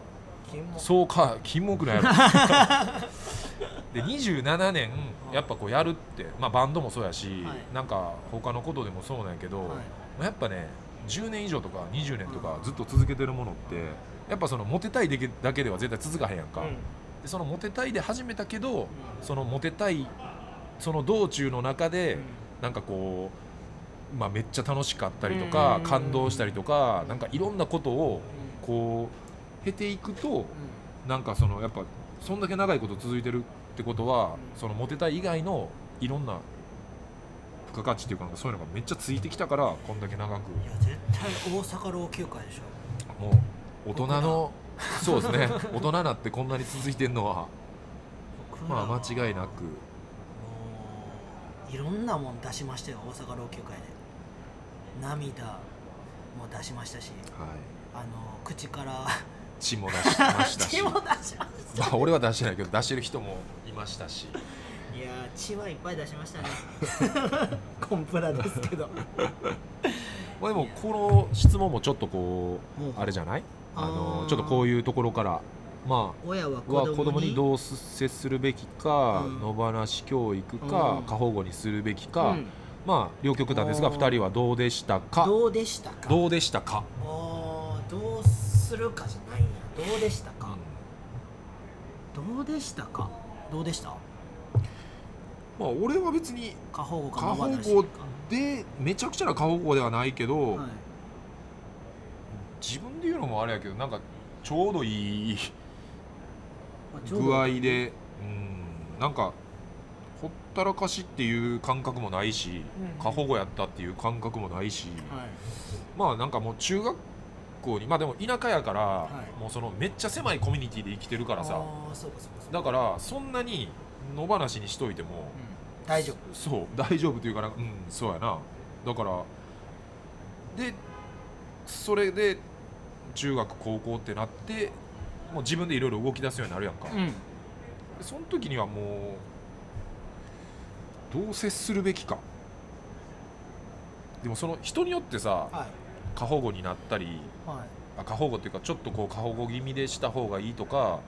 そうかキモくないやろ。で27年やっぱこうやるって、まあ、バンドもそうやし、はい。なんか他のことでもそうなんやけど、はい。まあやっぱね10年以上とか20年とかずっと続けてるものってやっぱそのモテたいだけだけでは絶対続かへんやんか、うん。でそのモテたいで始めたけど、ん。そのモテたいその道中の中で、うん。なんかこう、まあ、めっちゃ楽しかったりとか、うん。感動したりとかなんかいろんなことをこう経ていくと、なんかそのやっぱそんだけ長いこと続いてるってことは、うん。そのモテたい以外のいろんな付加価値っていうかそういうのがめっちゃついてきたからこんだけ長く。いや絶対大阪老朽化でしょ。もう大人のそうですね。大人になってこんなに続いてるのはまあ間違いなく。もういろんなもん出しましたよ大阪老朽化で。涙も出しましたしはい。あの口から血も出しましたし。血も出しました。まあ俺は出してないけど出してる人もいましたし。いやー血はいっぱい出しましたね。コンプラですけど。まあでもこの質問もちょっとこうあれじゃない？あのちょっとこういうところからま親は子供に？どう接するべきか、うん。野放し教育か、うん。過保護にするべきか、うん。まあ両極端ですがおー。2人はどうでしたか？どうでしたか？どうでしたか、どうするかじゃないんやどうでしたか、どうでしたか？どうでした？まあ俺は別に過保護か。過保護でめちゃくちゃな過保護ではないけど、はい自分で言うのもあれやけどなんかちょうどいい具合でうん。なんかほったらかしっていう感覚もないし、うん。過保護やったっていう感覚もないし、はい。まあなんかもう中学校にまあでも田舎やから、い。もうそのめっちゃ狭いコミュニティで生きてるからさ。だからそんなに野放しにしといても、うん。大丈夫。そう大丈夫というかなうんそうやな。だからでそれで中学高校ってなってもう自分でいろいろ動き出すようになるやんか、うん。でその時にはもうどう接するべきか。でもその人によってさはい。過保護になったりはい。あ過保護っていうかちょっとこう過保護気味でした方がいいとか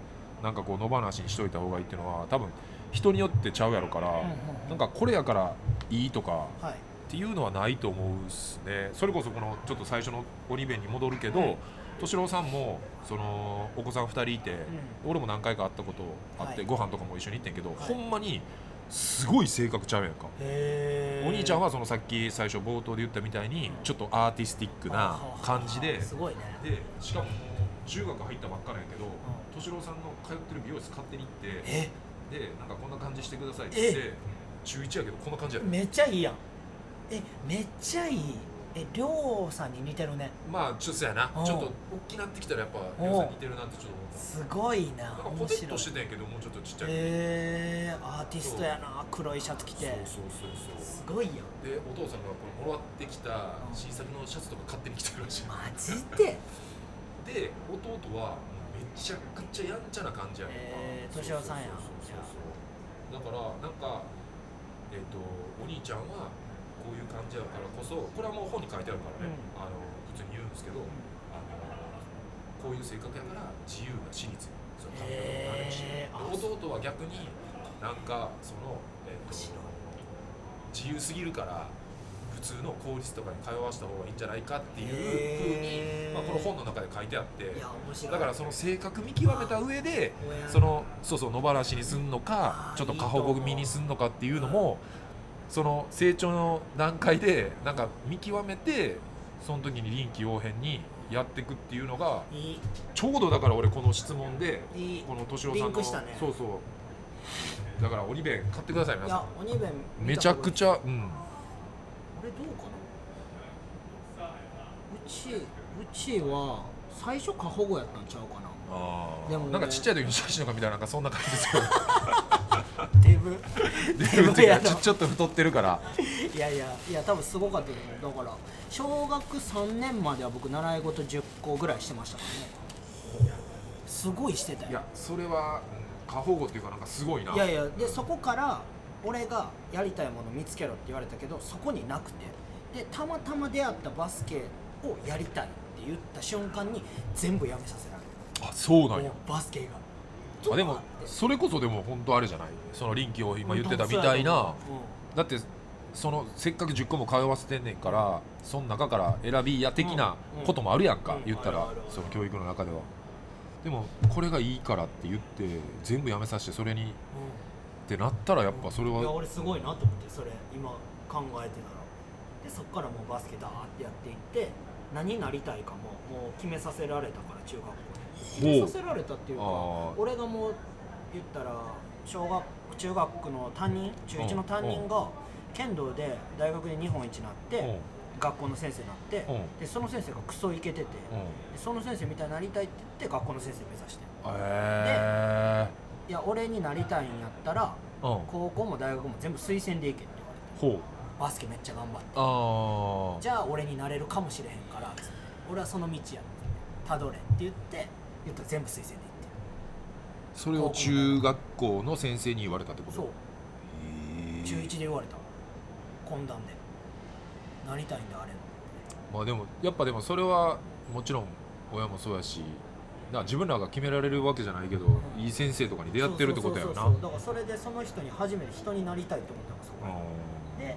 なんかこう野放しにしといた方がいいっていうのは多分人によってちゃうやろから、うんうんうんなんかこれやからいいとかはい。っていうのはないと思うっすね。それこそこのちょっと最初の鬼弁に戻るけど、はい敏郎さんもそのお子さん2人いて、俺も何回か会ったことあって、はい。ご飯とかも一緒に行ってんけど、はい。ほんまにすごい性格ちゃうやんか、お兄ちゃんはそのさっき最初冒頭で言ったみたいにちょっとアーティスティックな感じですごいね。でしかも中学入ったばっかなんやけど敏郎さんの通ってる美容室勝手に行ってえ？でなんかこんな感じしてくださいって言って中1やけどこんな感じやめっちゃいいやん。えめっちゃいいえりょうさんに似てるね。まあちょっとやな。うん。ちょっと大きなってきたらやっぱうんりょうさん似てるなってちょっと思った。すごいな。なんかポテッとしてたんやけどもうちょっとちっちゃいえー、アーティストやな。黒いシャツ着て。そうそうそうそう。すごいやん。でお父さんがこれもらってきた新作のシャツとか勝手に着てるらしい。マジで？で弟はめちゃくちゃやんちゃな感じやんか。えー敏郎さんやそうそうそうそう。だからなんかえっ、とお兄ちゃんはこういう感じやからこそこれはもう本に書いてあるからね、うん。あの普通に言うんですけど、あのこういう性格やから自由な私立。にその髪の毛もなれるし、弟は逆になんかその、えっと自由すぎるから普通の公立とかに通わせた方がいいんじゃないかっていうふうに、まあ、この本の中で書いてあって。だからその性格見極めた上で親そのそうそう野放しにすんのかあーちょっと過保護気味にすんのかっていうのもその成長の段階でなんか見極めてその時に臨機応変にやっていくっていうのがちょうどだから俺この質問でこの敏郎さんのそうそう。だから鬼弁買ってください皆いさん。や鬼弁めちゃくちゃうん。ゃあれどうかな？うちうちは最初過保護やったんちゃうかでもね。なんかちっちゃい時の写真とか見たらなんかそんな感じですよ デブ。デブやちょちょっと太ってるから。いやいやいや多分すごかったと思う。だから小学3年までは僕習い事10個ぐらいしてましたからね。すごいしてたよ。いやそれはうん過保護っていうかなんかすごいな。いやいやでそこから俺がやりたいもの見つけろって言われたけどそこになくて。でたまたま出会ったバスケをやりたいって言った瞬間に全部やめさせられあそうなんるやバスケが。あでもそれこそでも本当あれじゃない？その臨機を今言ってたみたいな。だってそのせっかく10個も通わせてんねんからその中から選びや的なこともあるやんか、うん。言ったらその教育の中では。でもこれがいいからって言って全部やめさせてそれにってなったらやっぱそれいやは俺すごいなと思ってそれ今考えてたら。でそっからもうバスケダーってやっていって何になりたいかももう決めさせられたから中学校で決めさせられたっていうか俺がもう言ったら小学中学の担任中1の担任が剣道で大学で日本一になって学校の先生になってでその先生がクソイケててでその先生みたいになりたいって言って学校の先生目指してへいや俺になりたいんやったら高校も大学も全部推薦で行けって言われて。ほう。バスケめっちゃ頑張って。じゃあ俺になれるかもしれへんから俺はその道やって。たどれって言って言ったら全部推薦で行ってそれを中学校の先生に言われたってこと？そう。中1で言われた。懇談で。なりたいんだあれまあでもやっぱでもそれはもちろん親もそうやしな自分らが決められるわけじゃないけど、いい先生とかに出会ってるってことやよな。だからそれでその人に初めて人になりたいと思ったのがそこ。うんで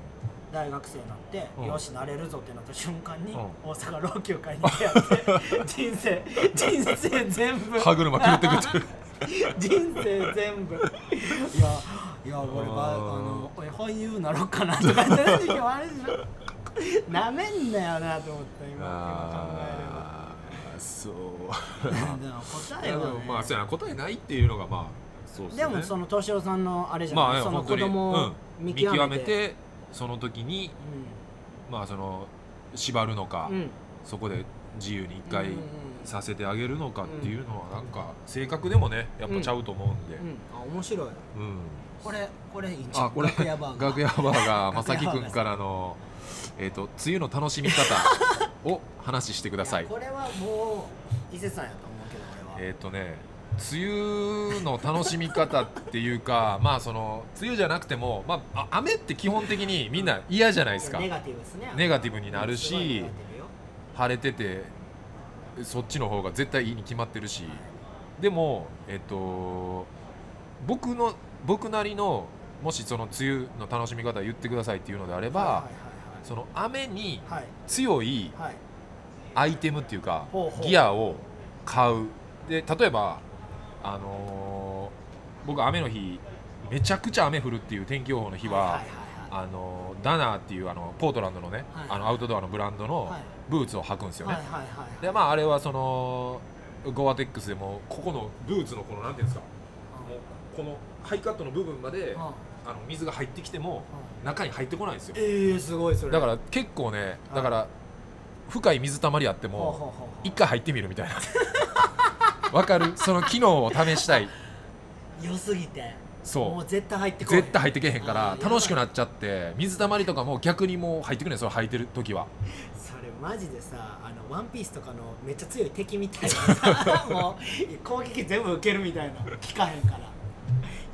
大学生になって、うん。よしなれるぞってなった瞬間に、うん。大阪老朽会に出会って 人生人生全部。歯車狂ってくっ 人生全部。いやいや俺ばあの俺俳優なろうかなとかって時もあるしなめんなよなと思った今考えれば。でも答えは、ね、まあそうやな答えないっていうのがまあそうっすね。でもその敏郎さんのあれじゃない、まあねその子供をうん。見見極極めて,、めてその時にまあその縛るのか、そこで自由に一回させてあげるのかっていうのはなんか性格でもねやっぱちゃうと思うんで、うん。あ面白い。うん。これこれいい。ん楽屋バーガー。楽屋バーガーまさきくん楽屋バーガー。からのえっ、と梅雨の楽しみ方を話してくださいやこれはもう伊勢さんやと思うけど俺は、えっ、とね梅雨の楽しみ方っていうか まあその梅雨じゃなくても、まあ、あ雨って基本的にみんな嫌じゃないですか。ネガティブですね。ネガティブになるし晴れててそっちの方が絶対いいに決まってるし。でもえっと僕の僕なりのもしその梅雨の楽しみ方言ってくださいっていうのであれば、はいその雨にはい。はい強いはいはい。アイテムっていうかほうほう。ギアを買う。で例えばあのー僕雨の日めちゃくちゃ雨降るっていう天気予報の日は、はいはいはいあのダナーっていうあのポートランドのね、はい。あのアウトドアのブランドのはい。ブーツを履くんですよね、はいはいはいでまああれはそのゴアテックスでもここのブーツのこのなんていうんですかもうこのハイカットの部分まであの水が入ってきてもうん。中に入ってこないんですよ。ええすごいそれ。だから結構ねだから深い水たまりあっても一回入ってみるみたいな わかる？その機能を試したい。良すぎて。そう。もう絶対入ってこい。絶対入ってけへんから楽しくなっちゃって水たまりとかも逆にもう入ってくるねんそれ履いてる時は。それマジでさあのワンピースとかのめっちゃ強い敵みたいなさ もう攻撃全部受けるみたいな効かへんから。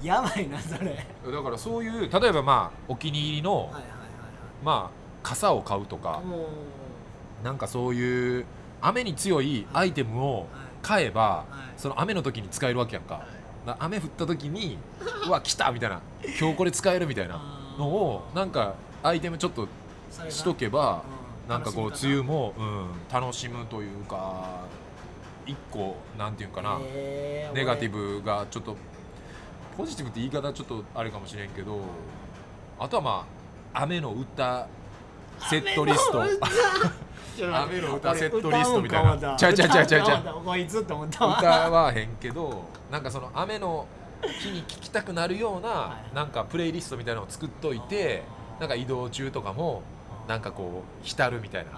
やばいなそれ。はいだからそういう例えばまあお気に入りの、はいはいまあ傘を買うとかなんかそういう雨に強いアイテムを買えば、はい。その雨の時に使えるわけやんか,、はい。雨降った時にうわ来たみたいな。今日これ使えるみたいなのをなんかアイテムちょっとしとけばうん。なんかこう梅雨も、うん、楽しむというか一個なんていうんかな、ネガティブがちょっとポジティブって言い方ちょっとあれかもしれんけどあとはまあ雨の歌セットリストちょっと待って雨の歌セットリストみたいな。ちゃうちゃうちゃうちゃうちゃう。こいつって思ったわ歌はへんけどなんかその雨の日に聴きたくなるようはない。なんかプレイリストみたいなのを作っといてなんか移動中とかもなんかこう浸るみたいな。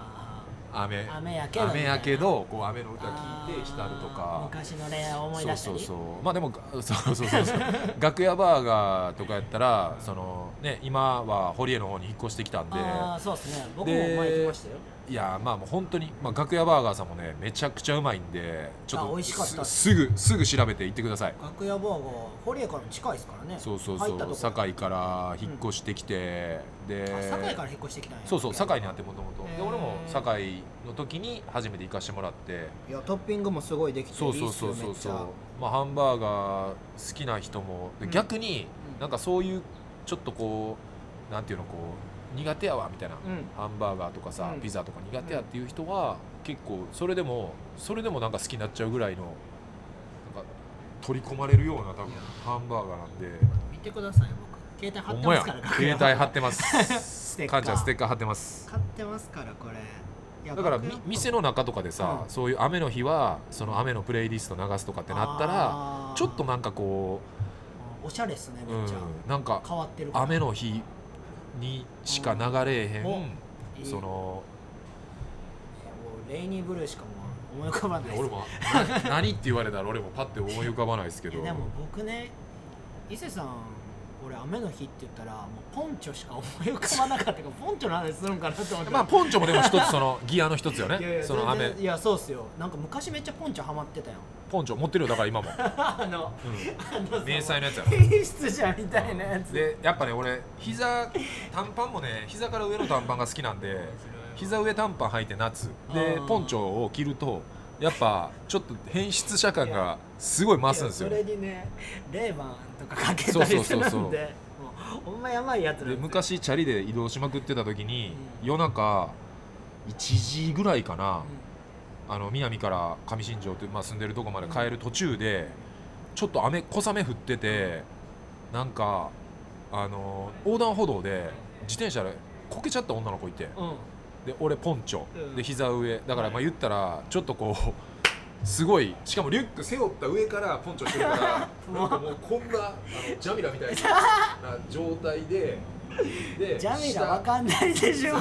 あ雨ー。雨。やけど雨やけどこう雨の歌聴いて浸るとか。昔の恋愛を思い出したりそうそうそう。まあでもが そうそうそうそう。楽屋バーガーとかやったらそのね今は堀江の方に引っ越してきたんで。ああそうですね。僕もで前行きましたよいやまあもう本当にまあ楽屋バーガーさんもねめちゃくちゃうまいんでちょっあと美味しかった。すすぐすぐ調べて行ってください。楽屋バーガー堀江からも近いですからね。そうそうそう。入ったとこ堺から引っ越してきて、であ堺から引っ越してきたんや。そうそう堺にあってもともと。へー。で俺も堺の時に初めて行かしてもらって。いやトッピングもすごいできてそうそうそうそうそう。まあハンバーガー好きな人も。でうん。逆にうん。なんかそういうちょっとこうなんていうのこう苦手やわみたいな、うん。ハンバーガーとかさ、うん。ピザとか苦手やっていう人は結構それでもそれでもなんか好きになっちゃうぐらいのなんか取り込まれるような多分ハンバーガーなんで。見てください僕。携帯貼ってますから携帯貼ってます。ステッカー。かんちゃんステッカー貼ってます。買ってますからこれ。だから店の中とかでさ、うん。そういう雨の日はその雨のプレイリスト流すとかってなったらちょっとなんかこおしゃれっすねう、めっちゃ、うん、なんか変わってるから。雨の日にしか流れへん、おいいその。もうレイニーブルーしかもう思い浮かばないです。俺もな何って言われたら俺もパッて思い浮かばないですけど。でも僕ね伊勢さん俺雨の日って言ったらもうポンチョしか思い浮かばなかったからポンチョの話するんかなと思って。まあポンチョもでも一つそのギアの一つよね。いやいやその雨。いやそうっすよ。なんか昔めっちゃポンチョハマってたよポンチョ持ってるよ。だから今も、あのうん、あの迷彩のやつやろ。品質者みたいなやつ。でやっぱね俺膝短パンもね膝から上の短パンが好きなんで 膝上短パン履いて夏。でポンチョを着るとやっぱちょっと変質者感がすごい増すんですよそれにねレーバンとかかけたりするんでそうそうそうそうほんまやばいやつで昔チャリで移動しまくってた時にうん。夜中1時ぐらいかな。うあの南から上新庄って、まあ、住んでるとこまで帰る途中でちょっと雨小雨降っててなんかあの横断歩道で自転車でこけちゃった女の子いて。んうん。で俺ポンチョ、うん。で膝上。だからまあ言ったらちょっとこうすごい。しかもリュック背負った上からポンチョしてるから なんかもうこんなあのジャミラみたいな 状態ででジャミラ下わかんないでしょ。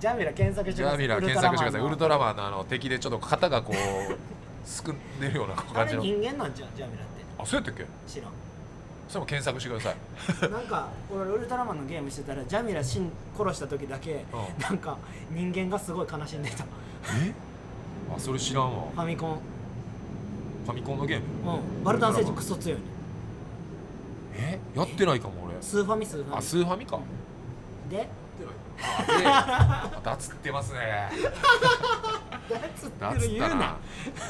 ジャミラ検索してジャミラ検索してください。ウルトララマンのあの敵でちょっと肩がこう すくんでるような感じの。れ人間なんじゃんジャミラって。あそうやったっけ？知らん。それも検索してください。なんか俺ウルトラマンのゲームしてたらジャミラ死ん殺した時だけうん。なんか人間がすごい悲しんでた。え？あそれ知らんわ。ファミコン。ファミコンのゲーム？うん。バルタン星人クソ強いねえ？やってないかも俺。スーファミスーファあミスーファミか。で？あでまたつってますね。つってだっつったらる言うな。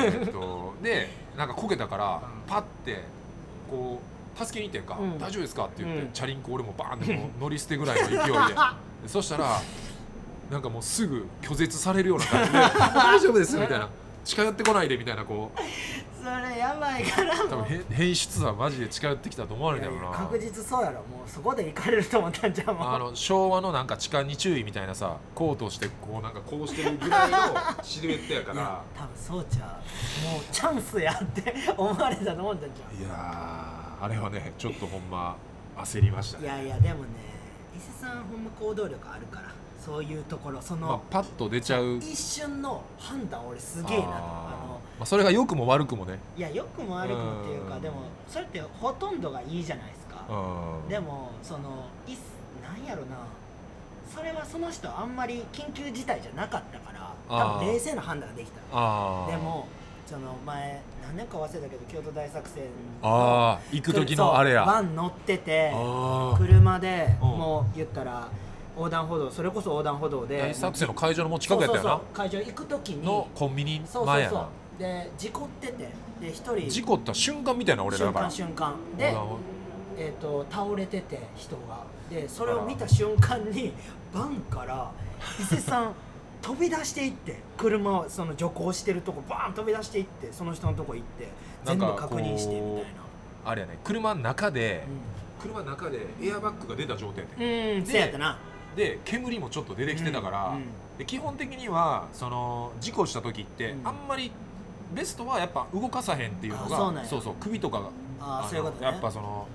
えっとでなんかこけたからうん。パッてこう助けに行ってんか、うん。大丈夫ですか？って言って、うん。チャリンコ俺もバーンってこう 乗り捨てぐらいの勢いでで。そしたらなんかもうすぐ拒絶されるような感じで「大丈夫です」みたいな。近寄ってこないでみたいなこう。それやばいから多分へ変質はマジで近寄ってきたと思われるんだろうな。確実そうやろもうそこで行かれると思ったんじゃんもう。あの昭和のなんか痴漢に注意みたいなさコートをしてこうなんかこうしてるぐらいのシルエットやかいやら多分そうちゃう。もうチャンスやって思われたと思ったんじゃん。いやーあれはねちょっとほんま焦りましたね。いやいやでもね伊勢さんほんま行動力あるからそういうところその、まあ、パッと出ちゃう。一瞬の判断俺すげえなと。あのまあ、それが良くも悪くもね。いや良くも悪くもっていうかうん。でもそれってほとんどがいいじゃないですか。うん。でもそのいなんやろな。それはその人あんまり緊急事態じゃなかったから多分冷静な判断ができたああでもその前何年か忘れたけど京都大作戦ああ行く時のあれや。バン乗っててあ車でうん。もう言ったら横断歩道それこそ横断歩道で。大作戦の会場のもう近くやったよな。そうそうそう会場行く時に。のコンビニそうそうそう。前やな。で事故ってて。で一人。事故った瞬間みたいな俺ら瞬だから。間瞬間。でえー、と倒れてて人が。でそれを見た瞬間にバンから伊勢さん 飛び出していって。車をその徐行してるとこバーン飛び出していってその人のとこ行って全部確認してみたいな。あれやね車の中で、車の中でエアバッグが出た状態やってうん、うん、でせやったなで煙もちょっと出てきてたから、で基本的にはその事故した時って、うん。あんまりベストはやっぱ動かさへんっていうのがあそうそうそう首とかがやっぱその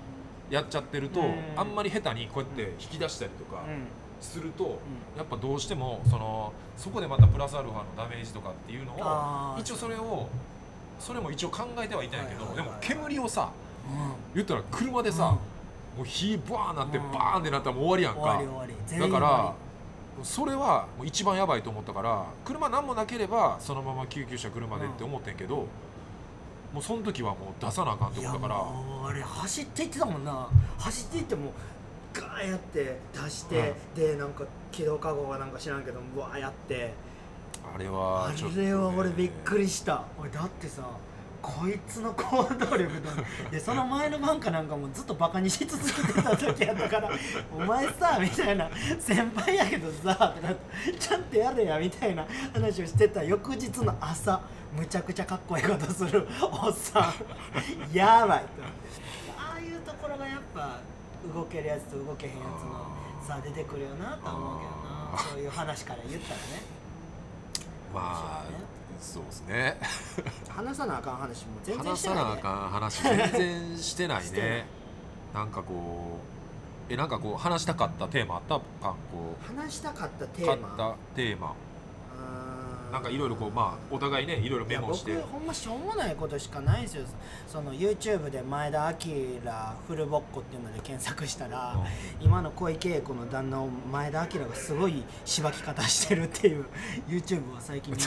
やっちゃってると、うん。あんまり下手にこうやって引き出したりとかうん。すると、うん。やっぱどうしてもそのそこでまたプラスアルファのダメージとかっていうのを一応それをそれも一応考えてはいたんやけど、でも煙をさうん。言ったら車でさ、うん。もう火バーンなってうん。バーンってなったらもう終わりやんかだからそれはもう一番やばいと思ったから車何もなければそのまま救急車車でって思ってんけど、もうその時はもう出さなあかんって思ったから。もうあれ走っていってたもんな。走っていってもガーやって出して、でなんか起動カゴがなんか知らんけどうわーやって。あれあはちょっとね、れは俺びっくりした。俺だってさこいつの行動力だでその前の晩かなんかもずっとバカにし続けてた時やったから「お前さ」みたいな「先輩やけどさ」とかちゃんとやれや」みたいな話をしてた翌日の朝むちゃくちゃかっこいいことするおっさん。やばいと。ああいうところがやっぱ動けるやつと動けへんやつのさ出てくるよなとは思うけどな。そういう話から言ったらね。まあそうですね。話さなあかん話も全然話してないね。さなあかん話全然してないしてないね。なんかこうえなんかこう話したかったテーマあった？かんこ話したかったテう買っーマたテーマ。うー。なんかいろいろこうまあお互いねいろいろメモして。いや僕ほんましょうもないことしかないんですよ。その YouTube で前田明フルボッコっていうので検索したら、今の小池栄子の旦那を前田明がすごいしばき方してるっていう YouTube を最近見て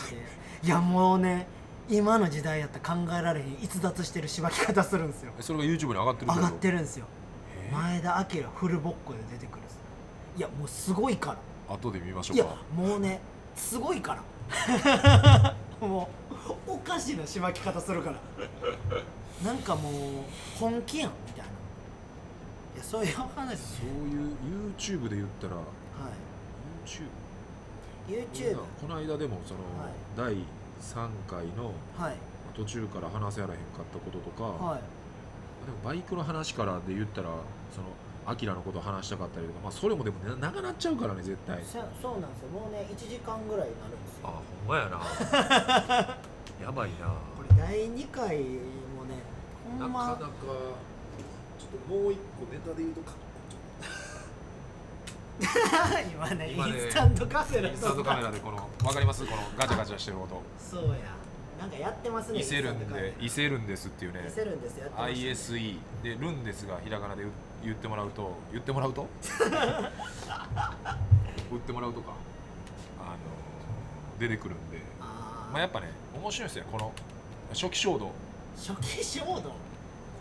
いやもうね今の時代やったら考えられへん逸脱してるしばき方するんですよ。えそれが YouTube に上がってる上がってるんですよ。へ前田明フルボッコで出てくるんですいやもうすごいから。え後で見ましょいうやかもうねすごいから。もうおかしいなしばき方するから。なんかもう本気やんみたいな。いやそういう話そういう YouTube で言ったらはい。YouTube この間でもその、はい。第3回のはい。途中から話せやらへんかったこととか、はい。でもバイクの話からで言ったらそのアキラのことを話したかったりとか、まあ、それもでも、ね、長なっちゃうからね絶対。そそうなんですよ。もうね1時間ぐらいになるんですよ。あほんまやな。やばいな。これ第2回もねほんま。なかなかちょっともう一個ネタで言うとか 今ね今ねインスタントカフェの。インスタントカメラでこの分かります？このガチャガチャしてる音。そうや。なんかやってますね伊勢るんで伊勢るんですっていうね。伊勢るんですやってますね。ISE でルンですがひらがなで言ってもらうと？言ってもらうと？売ってもらうとか。あの出てくるんで。まあやっぱね面白いですよ。この初期衝動。こ初期衝動？う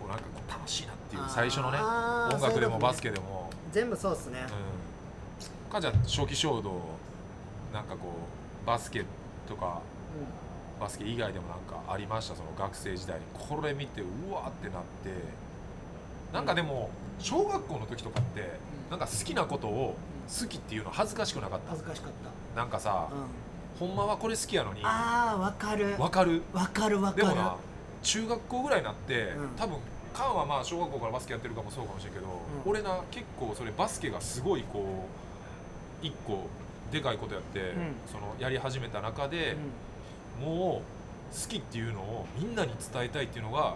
なんかこう楽しいなっていう。最初のね。音楽でもバスケでも。全部そうっすね、うんかじゃあ初期衝動なんかこうバスケとかバスケ以外でもなんかありました？その学生時代にこれ見てうわーってなって。なんかでも小学校の時とかってうん。なんか好きなことを好きっていうの恥ずかしくなかった？恥ずかしかった。なんかさうん。ほんまはこれ好きやのにあーわかる。わかる？わかるわかる。でもな中学校ぐらいになって、うん。多分カンはまあ小学校からバスケやってるかもそうかもしれんけど、うん。俺な結構それバスケがすごいこう一個でかいことやって、ん。そのやり始めた中で、もう好きっていうのをみんなに伝えたいっていうのが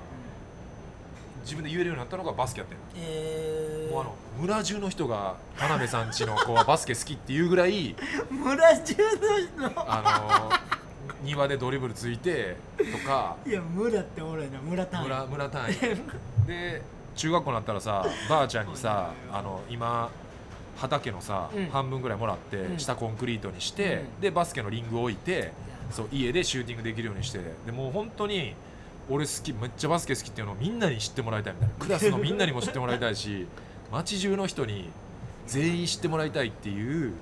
自分で言えるようになったのがバスケやってんえー、もうあの村中の人が田辺さんちの子はバスケ好きっていうぐらい 村中の人。あの庭でドリブルついてとか。いや村っておもろいな。村単位。村村単位。で中学校になったらさばあちゃんにさあの今畑のさ、うん。半分ぐらいもらって、うん。下コンクリートにして、うん。でバスケのリング置いてそう家でシューティングできるようにしてでもう本当に俺好きめっちゃバスケ好きっていうのをみんなに知ってもらいたいみたいな。クラスのみんなにも知ってもらいたいし 街中の人に全員知ってもらいたいっていう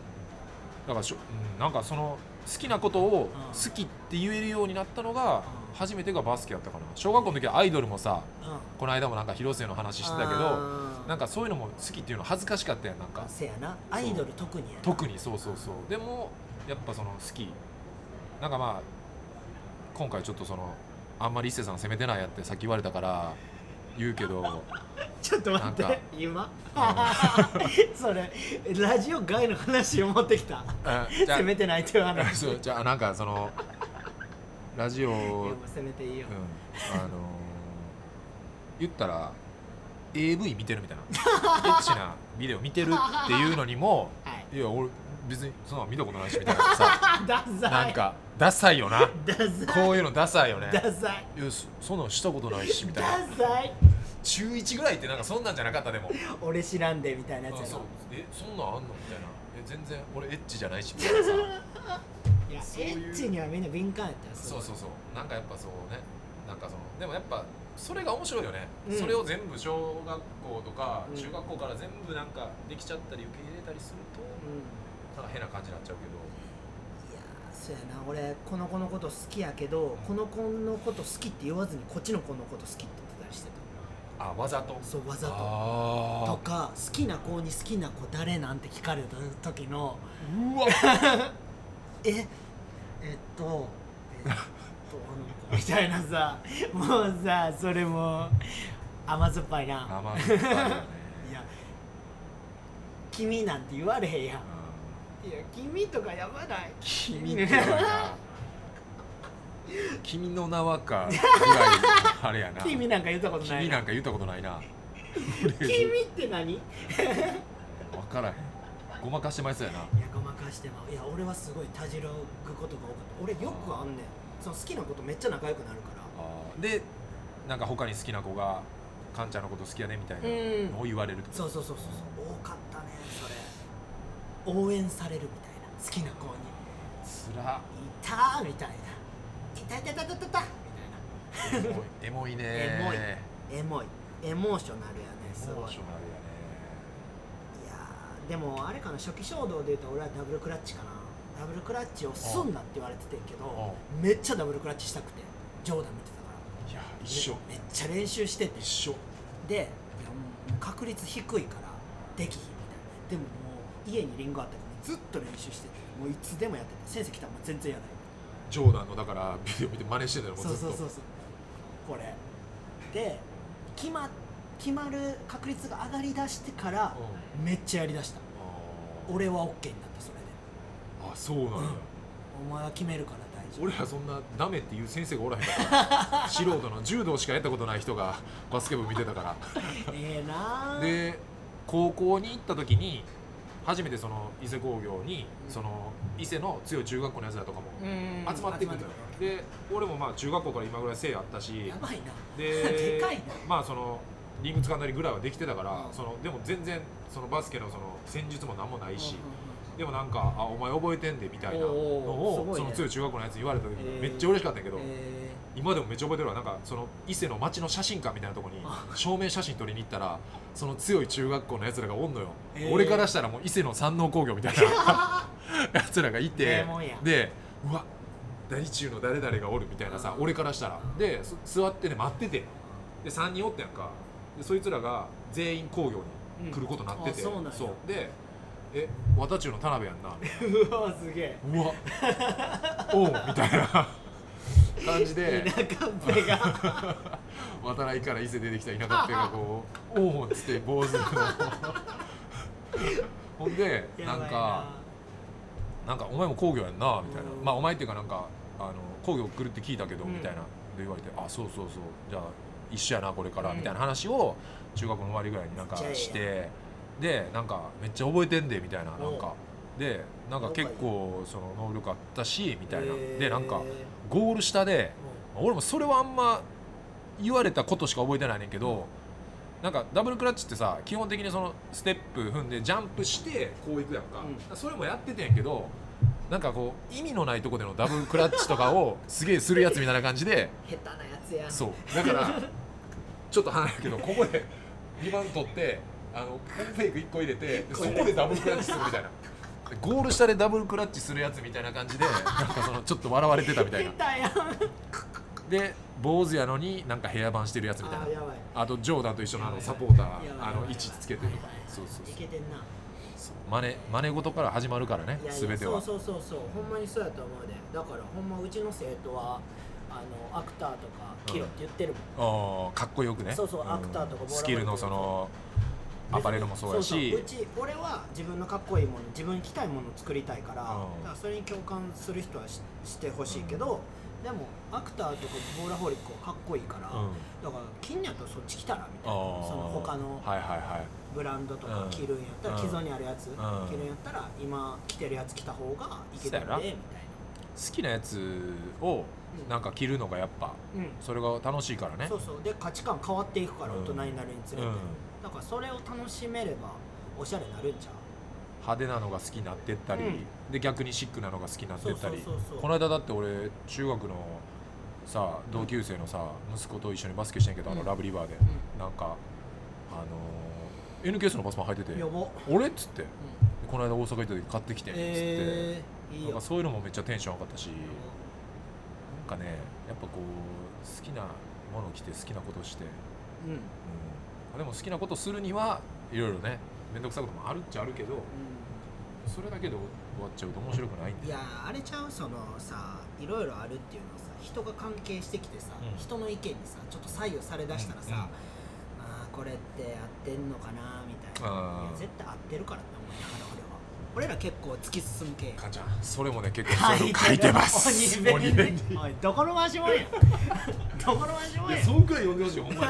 だからしょ、うん、なんかその好きなことを好きって言えるようになったのがうん初めてがバスケやったかな小学校の時はアイドルもさうん。この間もなんか広瀬の話してたけどなんかそういうのも好きっていうの恥ずかしかったやんなんか。せやな。アイドル特にやな。特にそうそうそう。でもやっぱその好き。なんかまあ今回ちょっとそのあんまり一星さん責めてないやってさっき言われたから言うけど ちょっと待って今？それラジオ外の話を持ってきた。あじゃあ。責めてないっていう話。そうじゃあなんかそのラジオ、うん、いやもう責めていいよ、あのー言ったら AV 見てるみたいな。エッチなビデオ見てるっていうのにもはい。いや俺別にそんなの見たことないしみたいな。さなんかダサいよな。こういうのダサいよね。ダサい。いやそそんなのしたことないしみたいな。ダサい。中1ぐらいってなんかそんなんじゃなかったでも。俺知らんでみたいなやつやあそえそんなんあんの？みたいな。え全然俺エッチじゃないしみたいなさ いやそういうエッチにはみんな敏感やったよそう。そうそうなんかやっぱそうね。なんかそのでもやっぱそれが面白いよね、うん。それを全部小学校とかうん。中学校から全部なんかできちゃったり受け入れたりするとうん。なんか変な感じになっちゃうけど。いやーそうやな。俺この子のこと好きやけどこの子のこと好きって言わずにこっちの子のこと好きって言ってたりしてあわざと？たそうわざと。あとか好きな子に好きな子誰なんて聞かれた時のうわ ええっとえっとあの子みたいなさもうさそれも甘酸っぱいな。生酸っぱいよね。いや君なんて言われへんやん。うん。いや君とかやばない？君って君。の名はか ぐらいあれやな。君なんか言ったことない君なんか言ったことないな。君って何？い分からへんごまかしてまいそうやな。やごまかしてまう。いや俺はすごいたじろぐことが多かった。俺よくあんねん。その好きな子とめっちゃ仲良くなるから。あー。でなんか他に好きな子がカンちゃんのこと好きやねみたいなのを言われると。そうそうそうそうそう。多かったねそれ。応援されるみたいな。好きな子に。つら「いた!」みたいな「いたいたいたいたいたいた!」みたいなエモいエモいねエモいエモいエモーショナルやねすごいいエモーショナルでもあれかな初期衝動で言うと俺はダブルクラッチかな。ダブルクラッチをすんなって言われててんけどめっちゃダブルクラッチしたくてジョーダン見てたから。いや一緒。めめっちゃ練習してて。一緒。でいやもう確率低いからできひんみたいな。でももう家にリンゴあったからずっと練習しててもういつでもやってて先生来たらもう全然やないジョーダンのだからビデオ見て真似してたよもうずっと。そうそうそうそう。これ。で決ま決まる確率が上がりだしてからうん。めっちゃやりだした。俺は OK になったそれで。あそうなんや、お前は決めるから大丈夫。俺らそんなダメっていう先生がおらへんから。素人の柔道しかやったことない人がバスケ部見てたから。ええなーで高校に行った時に初めてその伊勢工業にその伊勢の強い中学校のやつらとかもうん集まってくるのよ。で俺もまあ中学校から今ぐらい背あったし。やばいな。で でかいな。まあそのリング掴んだりぐらいはできてたから、うん。そのでも全然そのバスケのその戦術も何もないし、でもなんか「あお前覚えてんで」みたいなのを、ね。その強い中学校のやつに言われた時えー。めっちゃ嬉しかったんやけど、え今でもめっちゃ覚えてるわ。なんかその伊勢の町の写真館みたいなとこにあ。証明写真撮りに行ったらその強い中学校のやつらがおんのよ、えー。俺からしたらもう伊勢の山王工業みたいな やつらがいえてでうわ何中の誰々がおるみたいなさうん。俺からしたら。です座ってね待ってて。で3人おったやんかでそいつらが全員工業に来ることになってて、うん。あそうで「え綿中の田辺やんな」うわすげえ。うわ。おうみたいな。感じで。田舎っぺが。渡来から伊勢出てきた田舎っぺがこう「おお」っつって坊主の。ほんでなんかなんかお前も工業やんなみたいな、うん。まあお前っていうかなんかあの工業来るって聞いたけど、うん。みたいな。で言われてあそうそうそう。じゃあ一緒やなこれから、うん。みたいな話を中学の終わりぐらいになんかしてでなんかめっちゃ覚えてんでみたいななんか。でなんか結構その能力あったしみたいな、でなんかゴール下で俺もそれはあんま言われたことしか覚えてないねんけど、なんかダブルクラッチってさ基本的にそのステップ踏んでジャンプしてこういくやんか、うん。それもやっててんけどなんかこう意味のないとこでのダブルクラッチとかをすげえするやつみたいな感じで 下手なやつやそう。だから ちょっと離れる。けどここで2番取ってあのフェイク1個入れてでそこでダブルクラッチするみたいな。でゴール下でダブルクラッチするやつみたいな感じでなんかそのちょっと笑われてたみたいな。で坊主やのになんかヘアバンしてるやつみたいな。あとジョーダンと一緒のあのサポーターあの位置つけてとか。そうそういけてんな。そう。真似真似事から始まるからねいやいや全ては。そうそうそうそう。ほんまにそうやと思うで。だからほんまうちの生徒はあのアクターとかキロって言ってるもん、あーかっこよくね。そうそうん。アクターとかボーラースキルのそのアパレルもそうやし。そうち俺は自分のかっこいいもの自分に着たいものを作りたいから,、からそれに共感する人はししてほしいけど、でもアクターとかボーラホリックはかっこいいから、うん。だから金やとそっち着たらみたいなその他のはいはいはい。ブランドとかうん。着るんやったら、うん。既存にあるやつ、ん。着るんやったら今着てるやつ着た方がいけるんでみたいな好きなやつをなんか着るのがやっぱうん。それが楽しいからね。そうそう。で価値観変わっていくからうん。大人になるにつれて、うん。だからそれを楽しめればおしゃれになるんちゃう？派手なのが好きになってったり、うん。で逆にシックなのが好きになってったり。この間だって俺中学のさ同級生のさ息子と一緒にバスケしてんけど、あのうん。ラブリバーで、ん。なんかあのー NKS のバスマン履いててやば、「俺?」っつってうん「この間大阪行った時買ってきて」っつって、えー、なんかそういうのもめっちゃテンション上がったしなんかねやっぱこう好きなものを着て好きなことして、うん、うん。うん、でも好きなことするにはいろいろね面倒くさいこともあるっちゃあるけどそれだけで終わっちゃうと面白くないんでいやーあれちゃう？そのさいろいろあるっていうのはさ人が関係してきてさ、うん。人の意見にさちょっと左右されだしたらさ、うん。うん。あーこれって合ってんのかなみたいな。絶対合ってるから俺ら結構突き進む系。かんちゃんそれもね結構そうい。うの書いてます。鬼鬼弁弁に。おいどこの回しもんや。どこの回しもんや。いやそうくらい読んでほしいほんま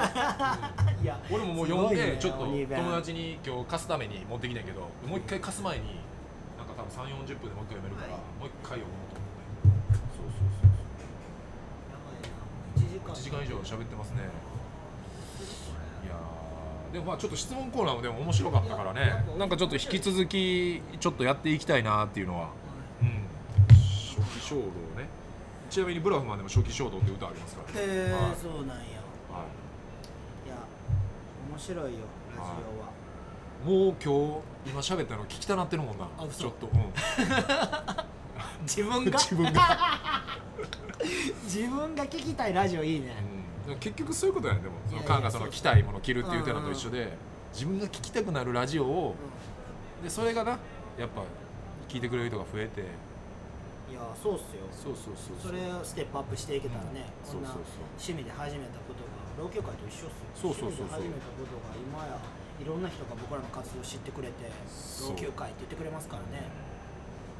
に。いや。俺ももう読んすごいねでちょっと鬼弁友達に今日貸すために持ってきたんやけどもう一回貸す前になんか多分3 4 0分でもう一回読めるから、はい。もう一回読もうと思って。そうそうそうやばいな1時間。1時間以上喋ってますねでもまあちょっと質問コーナーもでも面白かったからね。なんかちょっと引き続きちょっとやっていきたいなっていうのは。うん。初期衝動ね。ちなみにブラフマンでも初期衝動って歌ありますからね、へえはい。そうなんや。はい。や面白いよラジオは、もう今日今喋ったの聞きたなってるもんな。あ嘘。ちょっと、うん、自分が？自分が、自分が聞きたいラジオいいね、うん、結局そういうことやねでも。そのカンがその着たいもの着るって言ってるのと一緒で自分が聞きたくなるラジオをでそれがなやっぱ聞いてくれる人が増えて。うんいやそうっすよ。そうそうそうそれをステップアップしていけたらね、うん。こんな趣味で始めたことが老朽会と一緒っすよ。そうそうそうそう。趣味で始めたことが今やいろんな人が僕らの活動を知ってくれて老朽会って言ってくれますからね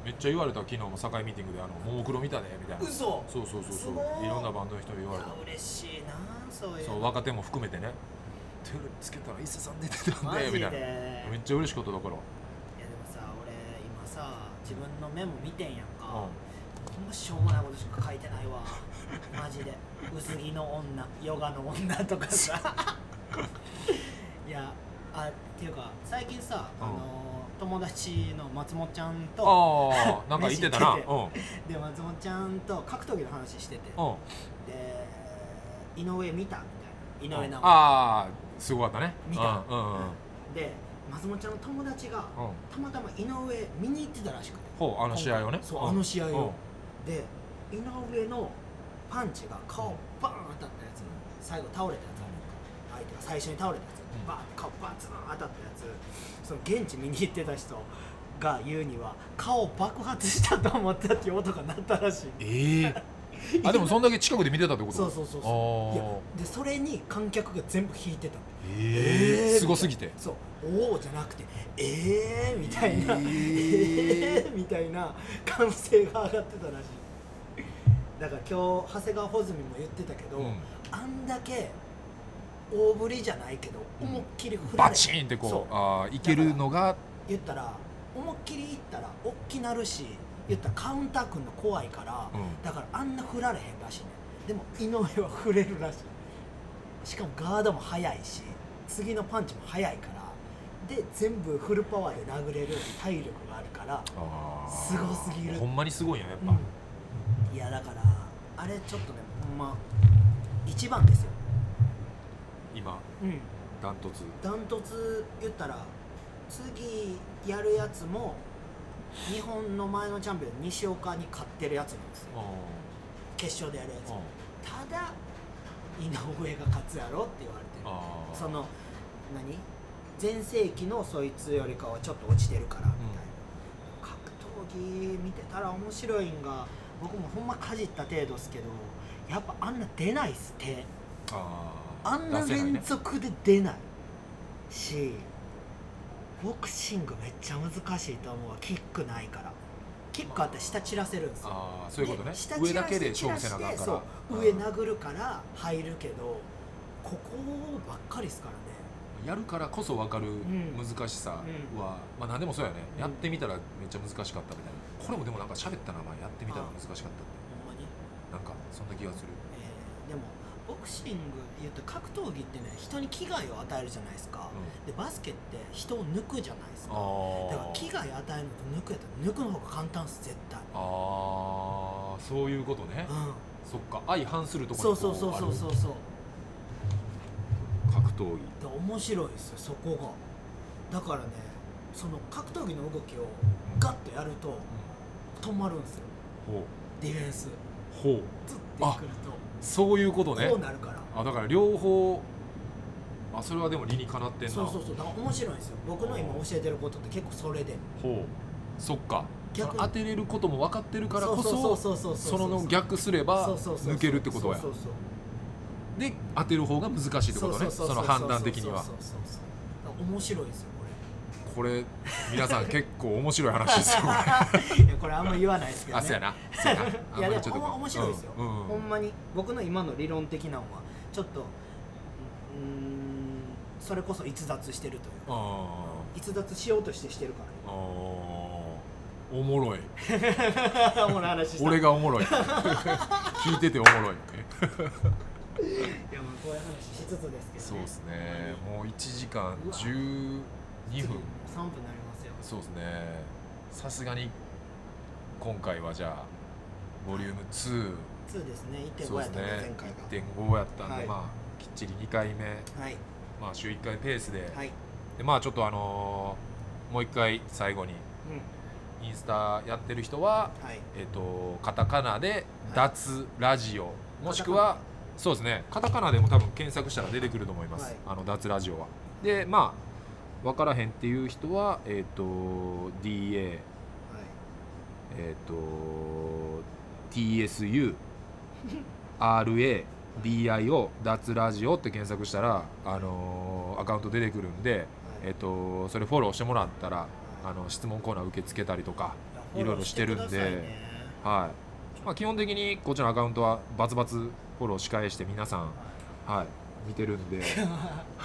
めっちゃ言われた昨日も境ミーティングであの「ももクロ見たね」みたいな。嘘。そうそうそうそう。いいろんなバンドの人に言われた。嬉しいなそういう。そう若手も含めてね「テレビつけたら伊勢さん出てたんで」マジで。みたいな。めっちゃ嬉しかっただから。いやでもさ俺今さ自分のメモ見てんやんか、ほんましょうもないことしか書いてないわ。マジで。薄着の女ヨガの女とかさ。いやあっていうか最近さ、うん。あの友達の松本ちゃんとああなんか言ってたな。飯行ってで松本ちゃんと格闘技の話してて。うん。うんで井上見たみたいな。井上直ああすごかったね。見た。うんうんうん。で松本ちゃんの友達がうん。たまたま井上見に行ってたらしくて。ほうあの試合をね。そうあの試合を。うん。で井上のパンチが顔バーン当たったやつ最後倒れたやつあるやんか。相手が最初に倒れたやバーンって顔バツン当たったやつその現地見に行ってた人が言うには顔爆発したと思ったっていう音が鳴ったらしい。ええあでもそんだけ近くで見てたってこと？そうそうそうあそう。いやー。でそれに観客が全部引いてた。えええー。すごすぎて？そう。おおじゃなくてええー、みたいな。ええー。えー、みたいな歓声が上がってたらしい。だから今日長谷川穂積も言ってたけど、うん。あんだけ大振りじゃないけどうん。思いっきり振られバチンってこそう。あーいけるのが。言ったら思いっきりいったら大きなるし言ったらカウンターくんの怖いから、うん。だからあんな振られへんらしいねでも井上は振れるらしい。しかもガードも速いし次のパンチも速いからで全部フルパワーで殴れる体力があるから、あー。すごすぎる。ほんまにすごいんややっぱ、いやだからあれちょっとねほんま一番ですよ今うん。ダントツ。ダントツ言ったら次やるやつも日本の前のチャンピオン西岡に勝ってるやつなんですよ。決勝でやるやつ。うんただ井上が勝つやろって言われてる。その何？全盛期のそいつよりかはちょっと落ちてるからみたいな、格闘技見てたら面白いんが僕もほんまかじった程度っすけどやっぱあんな出ないっす手。あーあんな連続で出ないしボクシングめっちゃ難しいと思うわ。キックないから。キックあったら下散らせるんですよ。あーそういうことね。で下上だけで勝負せなあかんから。そう上殴るから入るけどここばっかりですからね。やるからこそ分かるん。難しさは、うん。まあ何でもそうやね、うん。やってみたらめっちゃ難しかったみたいな。これもでもなんか喋ったな前。やってみたら難しかったって。ほんまに、なんかそんな気がする。えーでもボクシング言うと格闘技ってね人に危害を与えるじゃないですか、うでバスケって人を抜くじゃないですか。あだから危害与えるのと抜くやったら抜くの方が簡単っす絶対。あー。そういうことね、うそっか。相反するとんころそうそうそうそうそうそう。格闘技。で面白いですよそこが。だからねその格闘技の動きをガッとやると止まるんですよ。ほディフェンス。うほう。ずってくるそういうこととね。こうなるから。あだから両方あそれはでも理にかなってんな。そうそうそう。だから面白いんですよ。僕の今教えてることって結構それで。ほう。そっか。逆当てれることも分かってるからこそうそそうそうそうその逆すれば抜けるってことや。そうそうそうで当てる方が難しいってことね。その判断的には。そうそうそう面白いですよこれ皆さん結構面白い話ですよこれ。これあんま言わないですけど、ね、あそうやな。そうやな。いやでも面白いですよ、うん。うん、ほんまに。僕の今の理論的なのはちょっとうんそれこそ逸脱してるというか。逸脱しようとしてしてるから。あおもろい。俺がおもろい。聞いてておもろいいやまあこういう話しつつですけど、ね、そうですね。もう1時間10二分。三分になりますよ。そうですね。さすがに今回はじゃあボリューム2ー。ですね。1.5やったね。回が。やったんで、はい、まあきっちり2回目、はい、まあ週1回ペースで,はい、でまあちょっとあのー、もう1回最後に、うん、インスタやってる人は、えっ、ー、とカタカナで「脱ラジオ」もしくはそうですね。カタカナでも多分検索したら出てくると思います、あの脱ラジオは。でまあ分からへんっていう人はえっ、と DA はい。えっ、と TSU RADIO 脱ラジオって検索したら、あのーアカウント出てくるんで、えっ、とそれフォローしてもらったらあの質問コーナー受け付けたりとかいろいろしてるんではい、まあ、基本的にこっちのアカウントはバツバツフォローし返して皆さん、はい、見てるんで。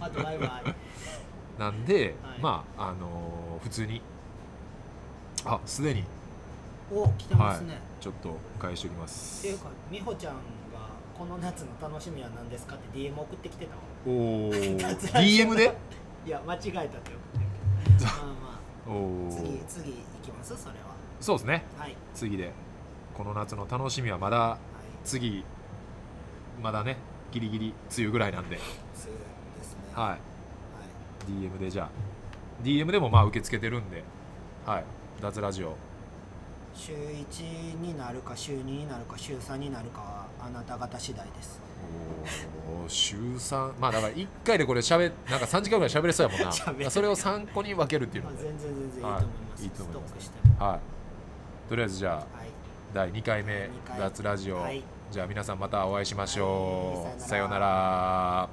あとバイバイなんで、はい。まああのー普通にあすでに。お来てますね、ちょっと返しておきまってすいうか美穂ちゃんがこの夏の楽しみは何ですかって DM 送ってきてたわおお DM で？いや間違えたって送ってる まあまおおあ次次行きます？それは。そうですね。はい。次で。この夏の楽しみはまだはい。次まだねギリギリ梅雨ぐらいなんで、次ですね。はい、はい DM でじゃあ。DM でもまあ受け付けてるんで。はい。脱ラジオ。週1になるか週2になるか週3になるかはあなた方次第です。おー週3まあだから1回でこれしゃべなんか3時間ぐらい喋れそうやもんな。それを3個に分けるっていうまあ、ので、全然全然いいとはい思います,、い。いと思います。はい。とりあえずじゃあはい。第2回目脱ラジオ、はい。じゃあ皆さんまたお会いしましょう、はい。さようなら